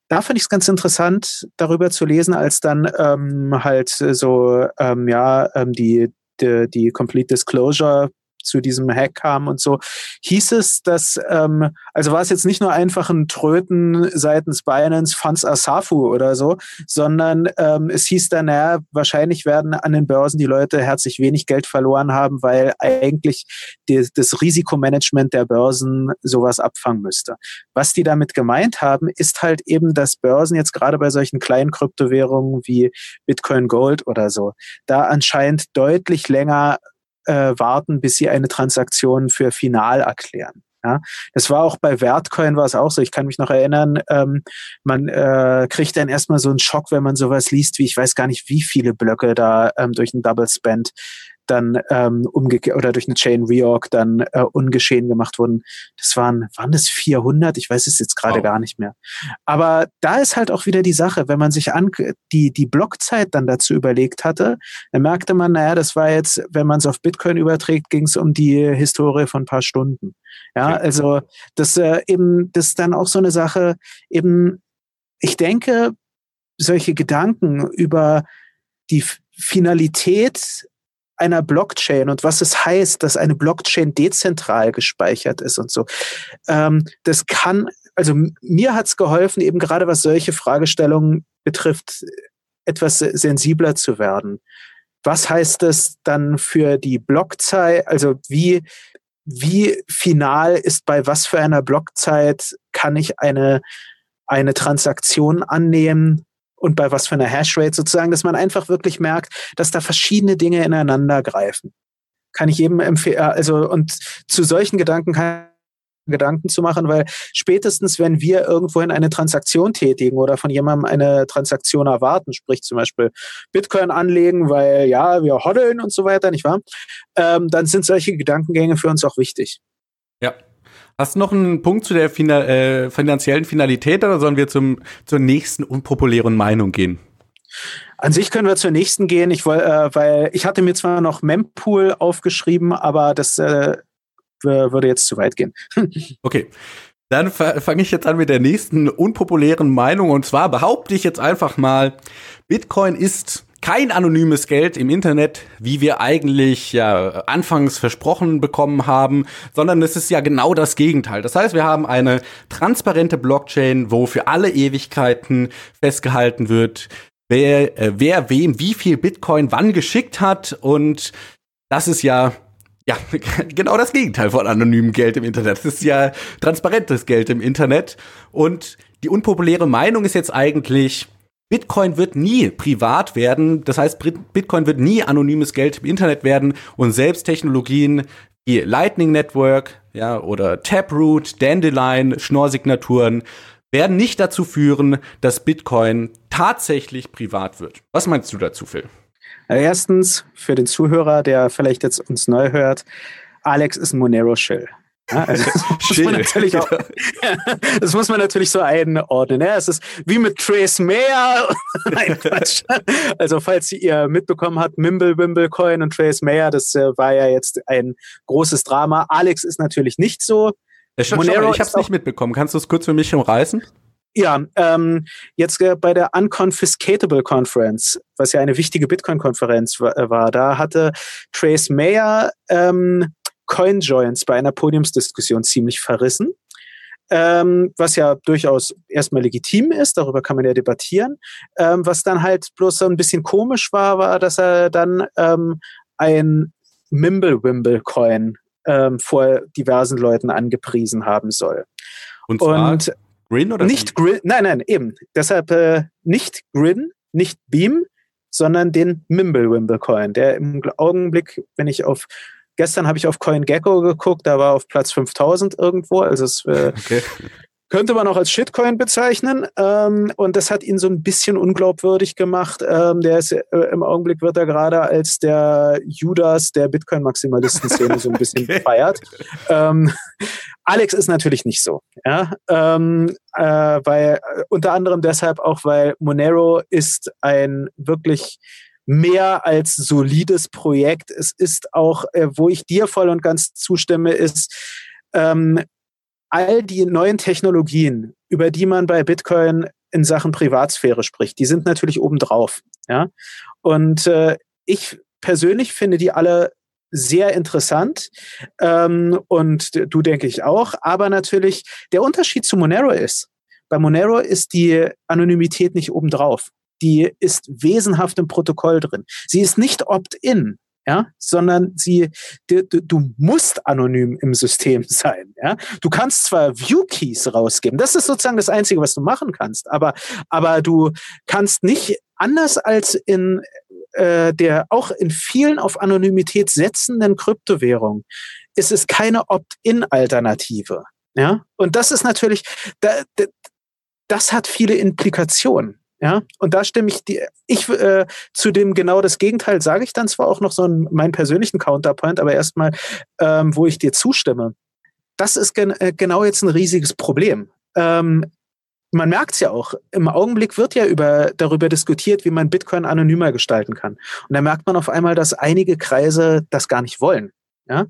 da fand ich es ganz interessant, darüber zu lesen, als dann ähm, halt so ähm, ja ähm, die, die, die Complete Disclosure zu diesem Hack kam und so, hieß es, dass, ähm, also war es jetzt nicht nur einfach ein Tröten seitens Binance, Funds Asafu oder so, sondern ähm, es hieß dann, naja, wahrscheinlich werden an den Börsen die Leute herzlich wenig Geld verloren haben, weil eigentlich die, das Risikomanagement der Börsen sowas abfangen müsste. Was die damit gemeint haben, ist halt eben, dass Börsen jetzt gerade bei solchen kleinen Kryptowährungen wie Bitcoin Gold oder so, da anscheinend deutlich länger äh, warten, bis sie eine Transaktion für final erklären. Ja, das war auch bei Wertcoin war es auch so. Ich kann mich noch erinnern, ähm, man äh, kriegt dann erstmal so einen Schock, wenn man sowas liest, wie ich weiß gar nicht, wie viele Blöcke da ähm, durch einen Double Spend dann ähm, umgekehrt oder durch eine Chain Reorg dann äh, ungeschehen gemacht wurden. Das waren, waren das 400? Ich weiß es jetzt gerade wow. gar nicht mehr. Aber da ist halt auch wieder die Sache, wenn man sich an die, die Blockzeit dann dazu überlegt hatte, dann merkte man, naja, das war jetzt, wenn man es auf Bitcoin überträgt, ging es um die Historie von ein paar Stunden. Ja, okay. also das äh, eben, das ist dann auch so eine Sache, eben, ich denke, solche Gedanken über die Finalität einer Blockchain und was es heißt, dass eine Blockchain dezentral gespeichert ist und so. Ähm, das kann, also mir hat es geholfen, eben gerade was solche Fragestellungen betrifft, etwas sensibler zu werden. Was heißt das dann für die Blockzeit? Also wie, wie final ist bei was für einer Blockzeit kann ich eine, eine Transaktion annehmen und bei was für einer Hashrate sozusagen, dass man einfach wirklich merkt, dass da verschiedene Dinge ineinander greifen. Kann ich jedem empfehlen, also und zu solchen Gedanken kann Gedanken zu machen, weil spätestens, wenn wir irgendwohin eine Transaktion tätigen oder von jemandem eine Transaktion erwarten, sprich zum Beispiel Bitcoin anlegen, weil ja, wir hoddeln und so weiter, nicht wahr? Ähm, dann sind solche Gedankengänge für uns auch wichtig. Ja. Hast du noch einen Punkt zu der Fina äh, finanziellen Finalität oder sollen wir zum, zur nächsten unpopulären Meinung gehen? An sich können wir zur nächsten gehen, ich, äh, weil ich hatte mir zwar noch Mempool aufgeschrieben, aber das äh, würde jetzt zu weit gehen. [LAUGHS] okay. Dann fange ich jetzt an mit der nächsten unpopulären Meinung. Und zwar behaupte ich jetzt einfach mal, Bitcoin ist kein anonymes Geld im Internet, wie wir eigentlich ja anfangs versprochen bekommen haben, sondern es ist ja genau das Gegenteil. Das heißt, wir haben eine transparente Blockchain, wo für alle Ewigkeiten festgehalten wird, wer, äh, wer wem wie viel Bitcoin wann geschickt hat und das ist ja ja, [LAUGHS] genau das Gegenteil von anonymem Geld im Internet. Das ist ja transparentes Geld im Internet. Und die unpopuläre Meinung ist jetzt eigentlich, Bitcoin wird nie privat werden. Das heißt, Bitcoin wird nie anonymes Geld im Internet werden und selbst Technologien wie Lightning Network, ja, oder Taproot, Dandelion, Schnorrsignaturen werden nicht dazu führen, dass Bitcoin tatsächlich privat wird. Was meinst du dazu, Phil? Erstens, für den Zuhörer, der vielleicht jetzt uns neu hört, Alex ist ein Monero-Shell. Ja, [LAUGHS] also das, muss man natürlich auch, [LAUGHS] das muss man natürlich so einordnen. Ja, es ist wie mit Trace Mayer. [LAUGHS] Nein, Quatsch. Also, falls ihr mitbekommen habt, Mimble, Wimble Coin und Trace Mayer, das äh, war ja jetzt ein großes Drama. Alex ist natürlich nicht so. Ja, Monero ich habe es nicht mitbekommen. Kannst du es kurz für mich umreißen? Ja, ähm, jetzt äh, bei der Unconfiscatable Conference, was ja eine wichtige Bitcoin-Konferenz äh, war, da hatte Trace Mayer ähm, CoinJoins bei einer Podiumsdiskussion ziemlich verrissen. Ähm, was ja durchaus erstmal legitim ist, darüber kann man ja debattieren. Ähm, was dann halt bloß so ein bisschen komisch war, war, dass er dann ähm, ein Mimblewimble-Coin ähm, vor diversen Leuten angepriesen haben soll. Und, zwar Und Grin oder nicht Grin? Nein, nein, eben. Deshalb äh, nicht Grin, nicht Beam, sondern den Mimblewimble Coin, der im Augenblick, wenn ich auf Gestern habe ich auf CoinGecko geguckt, da war auf Platz 5000 irgendwo. Also es äh, [LAUGHS] okay. könnte man auch als Shitcoin bezeichnen. Ähm, und das hat ihn so ein bisschen unglaubwürdig gemacht. Ähm, der ist äh, im Augenblick wird er gerade als der Judas der Bitcoin-Maximalisten-Szene so ein bisschen [LAUGHS] okay. gefeiert. Ähm, Alex ist natürlich nicht so, ja, ähm, äh, weil äh, unter anderem deshalb auch, weil Monero ist ein wirklich mehr als solides Projekt. Es ist auch, äh, wo ich dir voll und ganz zustimme, ist ähm, all die neuen Technologien, über die man bei Bitcoin in Sachen Privatsphäre spricht, die sind natürlich obendrauf. Ja? Und äh, ich persönlich finde die alle sehr interessant ähm, und du denke ich auch. Aber natürlich der Unterschied zu Monero ist, bei Monero ist die Anonymität nicht obendrauf die ist wesenhaft im Protokoll drin. Sie ist nicht opt-in, ja, sondern sie, du, du, musst anonym im System [LAUGHS] sein, ja. Du kannst zwar View-Keys rausgeben, das ist sozusagen das Einzige, was du machen kannst, aber, aber du kannst nicht anders als in äh, der auch in vielen auf Anonymität setzenden Kryptowährungen ist es keine Opt-in-Alternative, ja. Und das ist natürlich, da, da, das hat viele Implikationen. Ja, und da stimme ich die, ich äh, zu dem genau das Gegenteil sage ich dann zwar auch noch so einen, meinen persönlichen Counterpoint, aber erstmal, ähm, wo ich dir zustimme. Das ist gen äh, genau jetzt ein riesiges Problem. Ähm, man merkt es ja auch, im Augenblick wird ja über, darüber diskutiert, wie man Bitcoin anonymer gestalten kann. Und da merkt man auf einmal, dass einige Kreise das gar nicht wollen. Ja?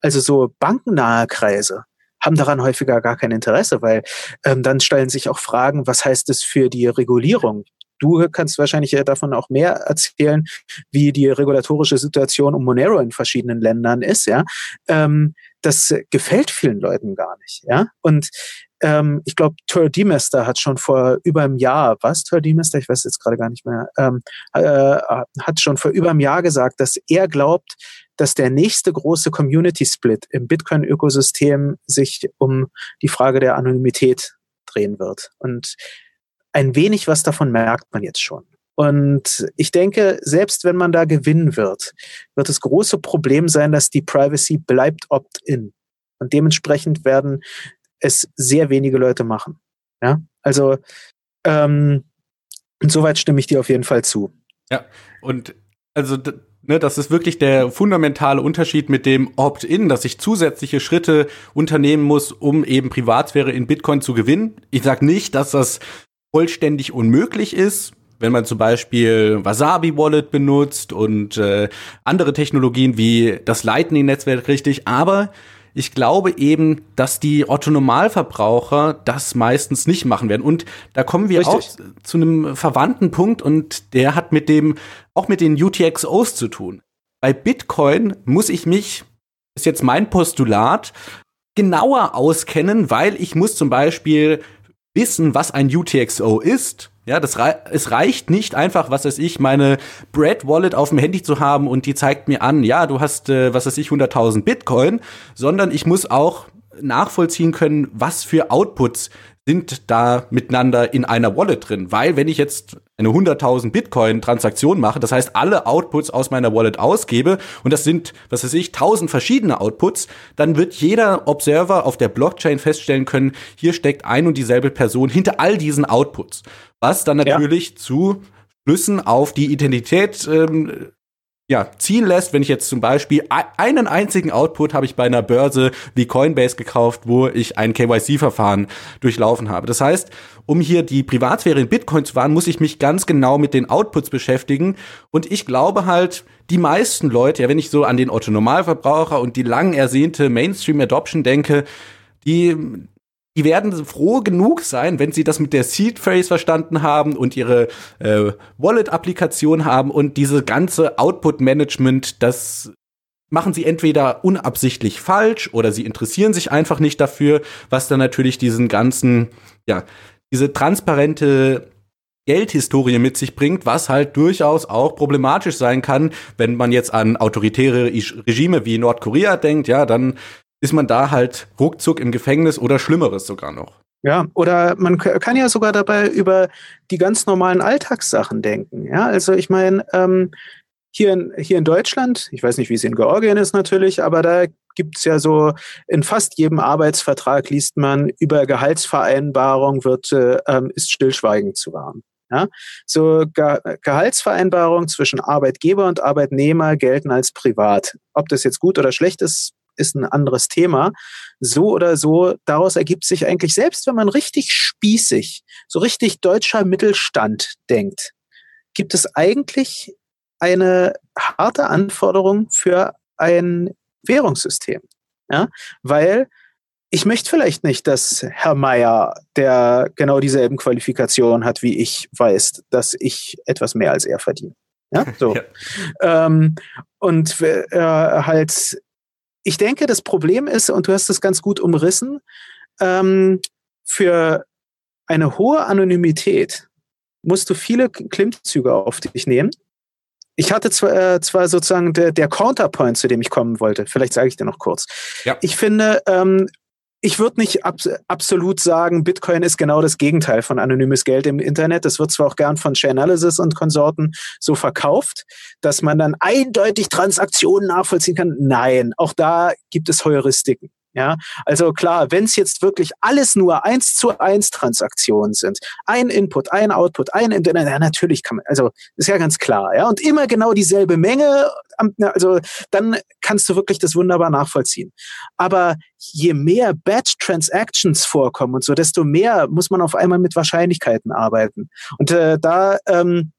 Also so bankennahe Kreise haben daran häufiger gar kein Interesse, weil ähm, dann stellen sich auch Fragen, was heißt es für die Regulierung? Du kannst wahrscheinlich davon auch mehr erzählen, wie die regulatorische Situation um Monero in verschiedenen Ländern ist, ja. Ähm, das gefällt vielen Leuten gar nicht, ja. Und ähm, ich glaube, Tur Demester hat schon vor über einem Jahr, was Tur Demester, ich weiß jetzt gerade gar nicht mehr, ähm, äh, hat schon vor über einem Jahr gesagt, dass er glaubt, dass der nächste große Community-Split im Bitcoin-Ökosystem sich um die Frage der Anonymität drehen wird. Und ein wenig was davon merkt man jetzt schon. Und ich denke, selbst wenn man da gewinnen wird, wird das große Problem sein, dass die Privacy bleibt opt-in. Und dementsprechend werden es sehr wenige Leute machen. Ja, also ähm, insoweit stimme ich dir auf jeden Fall zu. Ja, und also ne, das ist wirklich der fundamentale Unterschied mit dem Opt-in, dass ich zusätzliche Schritte unternehmen muss, um eben Privatsphäre in Bitcoin zu gewinnen. Ich sage nicht, dass das vollständig unmöglich ist. Wenn man zum Beispiel Wasabi Wallet benutzt und äh, andere Technologien wie das Lightning-Netzwerk richtig, aber ich glaube eben, dass die Otto-Normalverbraucher das meistens nicht machen werden. Und da kommen wir Richtig. auch zu einem verwandten Punkt und der hat mit dem, auch mit den UTXOs zu tun. Bei Bitcoin muss ich mich, ist jetzt mein Postulat, genauer auskennen, weil ich muss zum Beispiel wissen, was ein UTXO ist ja, das rei es reicht nicht einfach, was weiß ich, meine Bread Wallet auf dem Handy zu haben und die zeigt mir an, ja, du hast, äh, was weiß ich, 100.000 Bitcoin, sondern ich muss auch nachvollziehen können, was für Outputs sind da miteinander in einer Wallet drin. Weil wenn ich jetzt eine 100.000 Bitcoin-Transaktion mache, das heißt alle Outputs aus meiner Wallet ausgebe und das sind, was weiß ich, 1000 verschiedene Outputs, dann wird jeder Observer auf der Blockchain feststellen können, hier steckt ein und dieselbe Person hinter all diesen Outputs. Was dann natürlich ja. zu Schlüssen auf die Identität ähm, ja, ziehen lässt, wenn ich jetzt zum Beispiel einen einzigen Output habe ich bei einer Börse wie Coinbase gekauft, wo ich ein KYC-Verfahren durchlaufen habe. Das heißt, um hier die Privatsphäre in Bitcoin zu wahren, muss ich mich ganz genau mit den Outputs beschäftigen. Und ich glaube halt, die meisten Leute, ja, wenn ich so an den Otto-Normalverbraucher und die lang ersehnte Mainstream-Adoption denke, die die werden froh genug sein, wenn sie das mit der Seed Phrase verstanden haben und ihre äh, Wallet-Applikation haben und diese ganze Output-Management, das machen sie entweder unabsichtlich falsch oder sie interessieren sich einfach nicht dafür, was dann natürlich diesen ganzen, ja, diese transparente Geldhistorie mit sich bringt, was halt durchaus auch problematisch sein kann, wenn man jetzt an autoritäre Regime wie Nordkorea denkt, ja, dann ist man da halt ruckzuck im Gefängnis oder Schlimmeres sogar noch. Ja, oder man kann ja sogar dabei über die ganz normalen Alltagssachen denken. Ja, also ich meine, ähm, hier, in, hier in Deutschland, ich weiß nicht, wie es in Georgien ist natürlich, aber da gibt es ja so, in fast jedem Arbeitsvertrag liest man, über Gehaltsvereinbarung wird, äh, ähm, ist Stillschweigen zu wahren. Ja? So Ge Gehaltsvereinbarungen zwischen Arbeitgeber und Arbeitnehmer gelten als privat. Ob das jetzt gut oder schlecht ist, ist ein anderes Thema. So oder so, daraus ergibt sich eigentlich, selbst wenn man richtig spießig, so richtig deutscher Mittelstand denkt, gibt es eigentlich eine harte Anforderung für ein Währungssystem. Ja, weil ich möchte vielleicht nicht, dass Herr Meier, der genau dieselben Qualifikationen hat wie ich, weiß, dass ich etwas mehr als er verdiene. Ja, so. [LAUGHS] ja. Ähm, und äh, halt ich denke, das Problem ist, und du hast es ganz gut umrissen, ähm, für eine hohe Anonymität musst du viele Klimmzüge auf dich nehmen. Ich hatte zwar, äh, zwar sozusagen der, der Counterpoint, zu dem ich kommen wollte. Vielleicht sage ich dir noch kurz. Ja. Ich finde, ähm, ich würde nicht ab, absolut sagen, Bitcoin ist genau das Gegenteil von anonymes Geld im Internet. Das wird zwar auch gern von Chainalysis und Konsorten so verkauft, dass man dann eindeutig Transaktionen nachvollziehen kann. Nein, auch da gibt es Heuristiken. Ja, also klar, wenn es jetzt wirklich alles nur eins zu eins Transaktionen sind, ein Input, ein Output, ein Internet, ja, natürlich kann man, also ist ja ganz klar, ja, und immer genau dieselbe Menge, also dann kannst du wirklich das wunderbar nachvollziehen. Aber je mehr Batch Transactions vorkommen und so, desto mehr muss man auf einmal mit Wahrscheinlichkeiten arbeiten. Und äh, da ähm,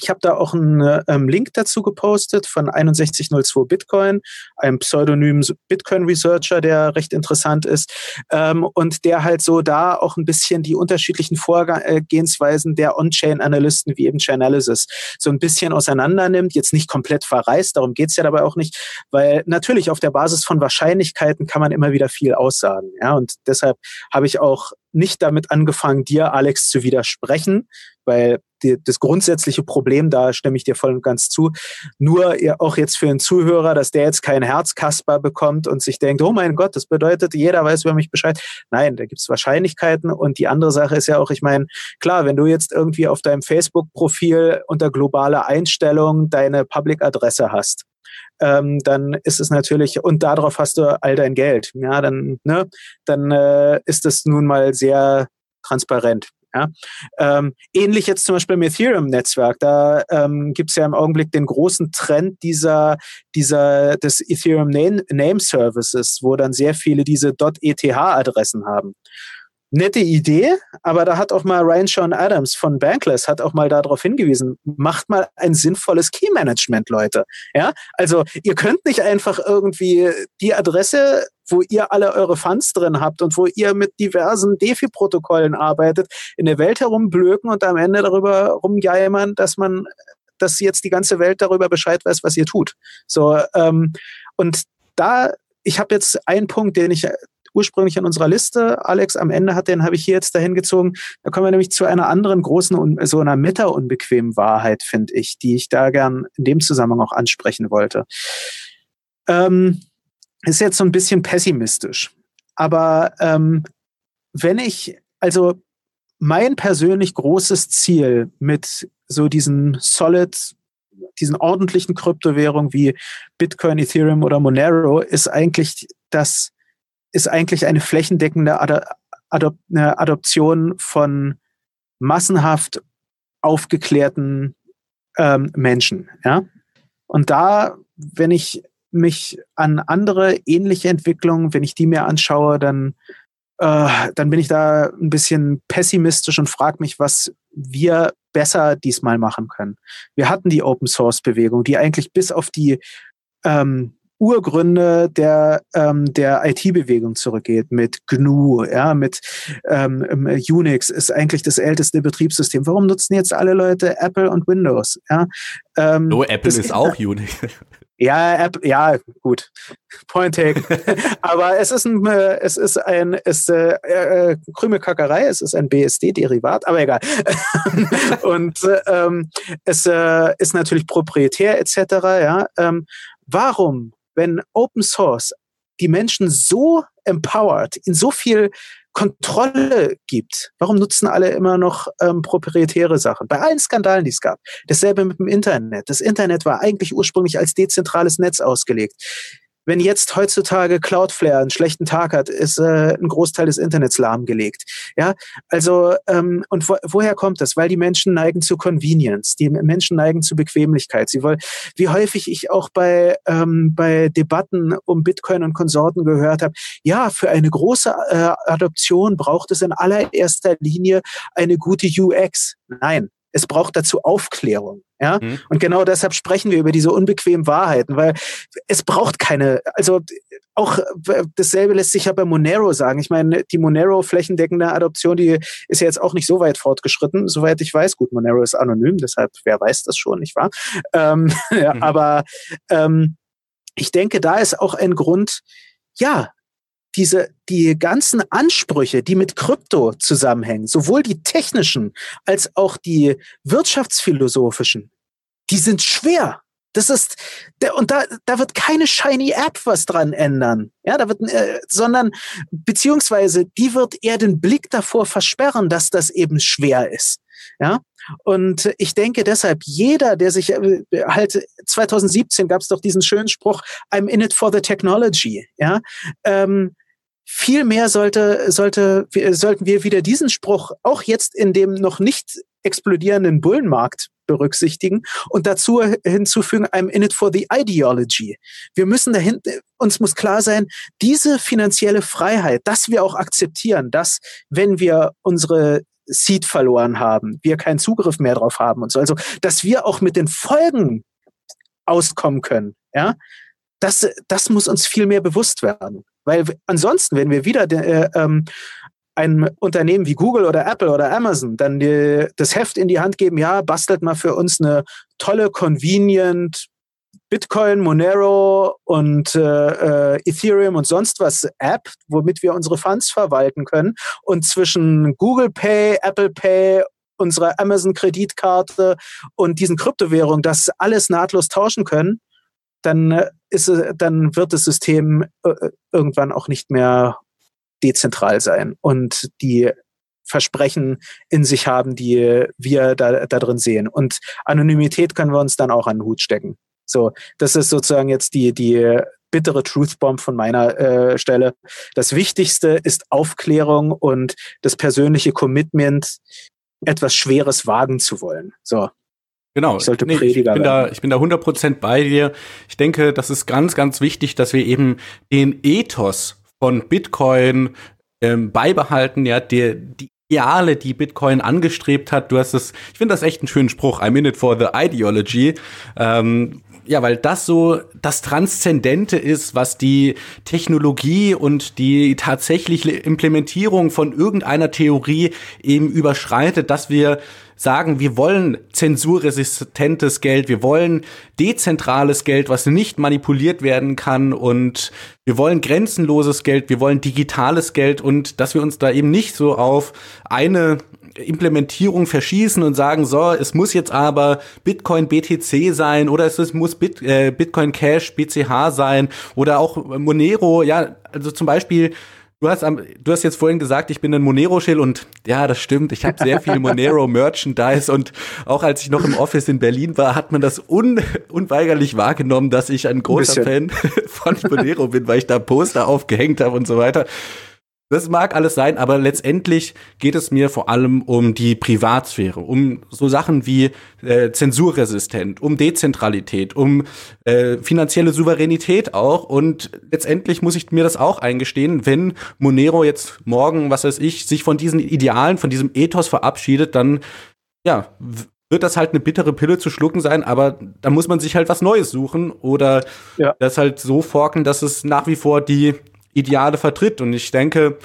Ich habe da auch einen ähm, Link dazu gepostet von 6102 Bitcoin, einem pseudonymen Bitcoin-Researcher, der recht interessant ist ähm, und der halt so da auch ein bisschen die unterschiedlichen Vorgehensweisen der On-Chain-Analysten wie eben Chainalysis so ein bisschen auseinander nimmt. Jetzt nicht komplett verreist, darum geht's ja dabei auch nicht, weil natürlich auf der Basis von Wahrscheinlichkeiten kann man immer wieder viel aussagen. Ja, und deshalb habe ich auch nicht damit angefangen, dir, Alex, zu widersprechen, weil die, das grundsätzliche Problem, da stimme ich dir voll und ganz zu, nur auch jetzt für einen Zuhörer, dass der jetzt kein Herzkasper bekommt und sich denkt, oh mein Gott, das bedeutet, jeder weiß über mich Bescheid. Nein, da gibt es Wahrscheinlichkeiten und die andere Sache ist ja auch, ich meine, klar, wenn du jetzt irgendwie auf deinem Facebook-Profil unter globale Einstellung deine Public-Adresse hast, ähm, dann ist es natürlich, und darauf hast du all dein Geld, ja, dann, ne, dann äh, ist das nun mal sehr transparent. Ja? Ähm, ähnlich jetzt zum Beispiel im Ethereum-Netzwerk. Da ähm, gibt es ja im Augenblick den großen Trend dieser, dieser des Ethereum Name, Name Services, wo dann sehr viele diese .eth-Adressen haben nette Idee, aber da hat auch mal Ryan Sean Adams von Bankless hat auch mal darauf hingewiesen, macht mal ein sinnvolles Key Management, Leute. Ja, also ihr könnt nicht einfach irgendwie die Adresse, wo ihr alle eure Funds drin habt und wo ihr mit diversen DeFi-Protokollen arbeitet, in der Welt herumblöken und am Ende darüber rumgeimern, dass man, dass jetzt die ganze Welt darüber Bescheid weiß, was ihr tut. So, ähm, und da ich habe jetzt einen Punkt, den ich ursprünglich in unserer Liste. Alex, am Ende hat den, habe ich hier jetzt dahin gezogen. Da kommen wir nämlich zu einer anderen großen, so einer meta-unbequemen Wahrheit, finde ich, die ich da gern in dem Zusammenhang auch ansprechen wollte. Ähm, ist jetzt so ein bisschen pessimistisch. Aber ähm, wenn ich, also mein persönlich großes Ziel mit so diesen Solid, diesen ordentlichen Kryptowährungen wie Bitcoin, Ethereum oder Monero ist eigentlich, dass ist eigentlich eine flächendeckende Ad Adop eine Adoption von massenhaft aufgeklärten ähm, Menschen. Ja? Und da, wenn ich mich an andere ähnliche Entwicklungen, wenn ich die mir anschaue, dann, äh, dann bin ich da ein bisschen pessimistisch und frage mich, was wir besser diesmal machen können. Wir hatten die Open Source Bewegung, die eigentlich bis auf die ähm, Urgründe der, ähm, der IT-Bewegung zurückgeht, mit GNU, ja, mit ähm, ähm, Unix ist eigentlich das älteste Betriebssystem. Warum nutzen jetzt alle Leute Apple und Windows? Ja, ähm, no, Apple ist auch Unix. [LAUGHS] Ja, App, ja, gut. Point take. [LAUGHS] Aber es ist ein, äh, es ist ein, es äh, äh, Krümelkackerei, es ist ein BSD-Derivat, aber egal. [LAUGHS] und ähm, es äh, ist natürlich proprietär etc. Ja, ähm, warum wenn Open Source die Menschen so empowered, in so viel Kontrolle gibt. Warum nutzen alle immer noch ähm, proprietäre Sachen? Bei allen Skandalen, die es gab. Dasselbe mit dem Internet. Das Internet war eigentlich ursprünglich als dezentrales Netz ausgelegt wenn jetzt heutzutage Cloudflare einen schlechten Tag hat, ist äh, ein Großteil des Internets lahmgelegt. Ja, also ähm, und wo, woher kommt das? Weil die Menschen neigen zu Convenience, die Menschen neigen zu Bequemlichkeit. Sie wollen, wie häufig ich auch bei ähm, bei Debatten um Bitcoin und Konsorten gehört habe, ja, für eine große äh, Adoption braucht es in allererster Linie eine gute UX. Nein, es braucht dazu Aufklärung. Ja, mhm. und genau deshalb sprechen wir über diese unbequemen Wahrheiten, weil es braucht keine, also auch dasselbe lässt sich ja bei Monero sagen. Ich meine, die Monero flächendeckende Adoption, die ist ja jetzt auch nicht so weit fortgeschritten, soweit ich weiß. Gut, Monero ist anonym, deshalb wer weiß das schon, nicht wahr? Ähm, [LAUGHS] mhm. Aber ähm, ich denke, da ist auch ein Grund, ja, diese, die ganzen Ansprüche, die mit Krypto zusammenhängen, sowohl die technischen als auch die wirtschaftsphilosophischen, die sind schwer. Das ist, und da, da wird keine shiny App was dran ändern. Ja, da wird, äh, sondern, beziehungsweise, die wird eher den Blick davor versperren, dass das eben schwer ist. Ja, und ich denke deshalb, jeder, der sich äh, halt 2017 gab es doch diesen schönen Spruch, I'm in it for the technology. Ja, ähm, viel mehr sollte, sollte, sollten wir wieder diesen Spruch auch jetzt in dem noch nicht explodierenden Bullenmarkt berücksichtigen und dazu hinzufügen, I'm in it for the ideology. Wir müssen dahin, uns muss klar sein, diese finanzielle Freiheit, dass wir auch akzeptieren, dass wenn wir unsere Seed verloren haben, wir keinen Zugriff mehr drauf haben und so. Also, dass wir auch mit den Folgen auskommen können, ja, das, das muss uns viel mehr bewusst werden. Weil ansonsten, wenn wir wieder de, äh, ähm, ein Unternehmen wie Google oder Apple oder Amazon dann die, das Heft in die Hand geben, ja, bastelt mal für uns eine tolle, convenient Bitcoin, Monero und äh, äh, Ethereum und sonst was App, womit wir unsere Funds verwalten können. Und zwischen Google Pay, Apple Pay, unserer Amazon-Kreditkarte und diesen Kryptowährungen das alles nahtlos tauschen können, dann, äh, ist, dann wird das System äh, irgendwann auch nicht mehr dezentral sein und die Versprechen in sich haben, die wir da, da drin sehen. Und Anonymität können wir uns dann auch an den Hut stecken. So, das ist sozusagen jetzt die, die bittere Truthbomb von meiner äh, Stelle. Das Wichtigste ist Aufklärung und das persönliche Commitment, etwas Schweres wagen zu wollen. So. Genau. Ich, sollte nee, ich bin werden. da, ich bin da 100% bei dir. Ich denke, das ist ganz, ganz wichtig, dass wir eben den Ethos von Bitcoin ähm, beibehalten, ja, der, die Ideale, die Bitcoin angestrebt hat. Du hast es, ich finde das echt einen schönen Spruch, I'm in it for the ideology. Ähm, ja, weil das so das Transzendente ist, was die Technologie und die tatsächliche Implementierung von irgendeiner Theorie eben überschreitet, dass wir sagen, wir wollen zensurresistentes Geld, wir wollen dezentrales Geld, was nicht manipuliert werden kann und wir wollen grenzenloses Geld, wir wollen digitales Geld und dass wir uns da eben nicht so auf eine Implementierung verschießen und sagen, so, es muss jetzt aber Bitcoin BTC sein oder es muss Bit, äh, Bitcoin Cash BCH sein oder auch Monero, ja, also zum Beispiel Du hast, am, du hast jetzt vorhin gesagt, ich bin ein Monero-Schill und ja, das stimmt. Ich habe sehr viel [LAUGHS] Monero-Merchandise und auch als ich noch im Office in Berlin war, hat man das un, unweigerlich wahrgenommen, dass ich ein großer ein Fan [LAUGHS] von Monero bin, weil ich da Poster aufgehängt habe und so weiter. Das mag alles sein, aber letztendlich geht es mir vor allem um die Privatsphäre, um so Sachen wie äh, zensurresistent, um Dezentralität, um äh, finanzielle Souveränität auch. Und letztendlich muss ich mir das auch eingestehen, wenn Monero jetzt morgen, was weiß ich, sich von diesen Idealen, von diesem Ethos verabschiedet, dann ja, wird das halt eine bittere Pille zu schlucken sein, aber da muss man sich halt was Neues suchen oder ja. das halt so forken, dass es nach wie vor die Ideale vertritt. Und ich denke,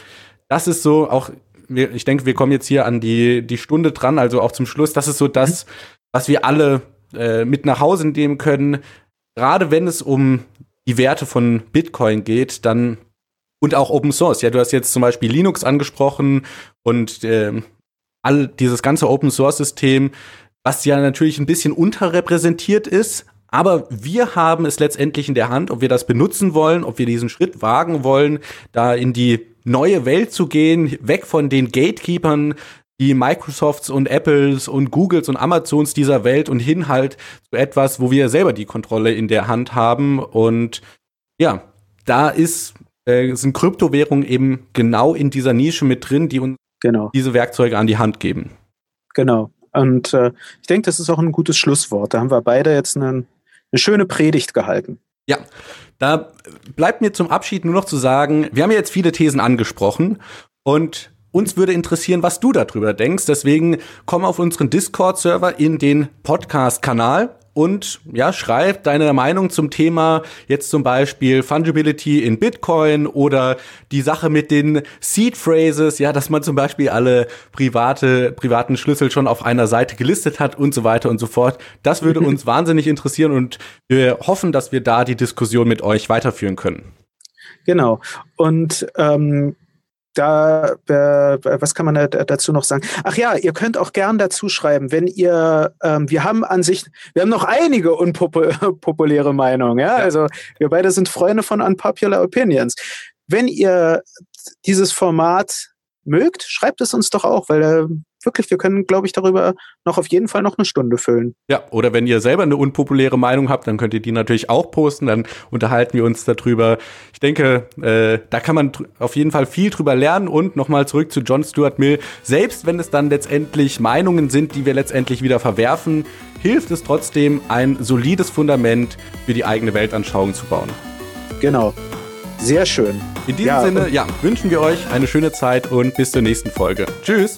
das ist so auch, ich denke, wir kommen jetzt hier an die, die Stunde dran, also auch zum Schluss. Das ist so das, was wir alle äh, mit nach Hause nehmen können. Gerade wenn es um die Werte von Bitcoin geht, dann und auch Open Source. Ja, du hast jetzt zum Beispiel Linux angesprochen und äh, all dieses ganze Open Source System, was ja natürlich ein bisschen unterrepräsentiert ist, aber wir haben es letztendlich in der Hand, ob wir das benutzen wollen, ob wir diesen Schritt wagen wollen, da in die neue Welt zu gehen, weg von den Gatekeepers, die Microsofts und Apples und Googles und Amazons dieser Welt und hin halt zu etwas, wo wir selber die Kontrolle in der Hand haben. Und ja, da ist, äh, sind Kryptowährungen eben genau in dieser Nische mit drin, die uns genau. diese Werkzeuge an die Hand geben. Genau. Und äh, ich denke, das ist auch ein gutes Schlusswort. Da haben wir beide jetzt einen eine schöne Predigt gehalten. Ja, da bleibt mir zum Abschied nur noch zu sagen, wir haben ja jetzt viele Thesen angesprochen und uns würde interessieren, was du darüber denkst. Deswegen komm auf unseren Discord-Server in den Podcast-Kanal und ja, schreib deine Meinung zum Thema jetzt zum Beispiel Fungibility in Bitcoin oder die Sache mit den Seed Phrases, ja, dass man zum Beispiel alle private, privaten Schlüssel schon auf einer Seite gelistet hat und so weiter und so fort. Das würde [LAUGHS] uns wahnsinnig interessieren und wir hoffen, dass wir da die Diskussion mit euch weiterführen können. Genau. Und ähm, da, äh, was kann man da, dazu noch sagen? Ach ja, ihr könnt auch gern dazu schreiben, wenn ihr, ähm, wir haben an sich, wir haben noch einige unpopuläre [LAUGHS] Meinungen, ja? ja? Also wir beide sind Freunde von Unpopular Opinions. Wenn ihr dieses Format mögt, schreibt es uns doch auch, weil äh, wirklich, wir können, glaube ich, darüber noch auf jeden Fall noch eine Stunde füllen. Ja, oder wenn ihr selber eine unpopuläre Meinung habt, dann könnt ihr die natürlich auch posten, dann unterhalten wir uns darüber. Ich denke, äh, da kann man auf jeden Fall viel drüber lernen und nochmal zurück zu John Stuart Mill. Selbst wenn es dann letztendlich Meinungen sind, die wir letztendlich wieder verwerfen, hilft es trotzdem, ein solides Fundament für die eigene Weltanschauung zu bauen. Genau. Sehr schön. In diesem ja, Sinne, ja, wünschen wir euch eine schöne Zeit und bis zur nächsten Folge. Tschüss.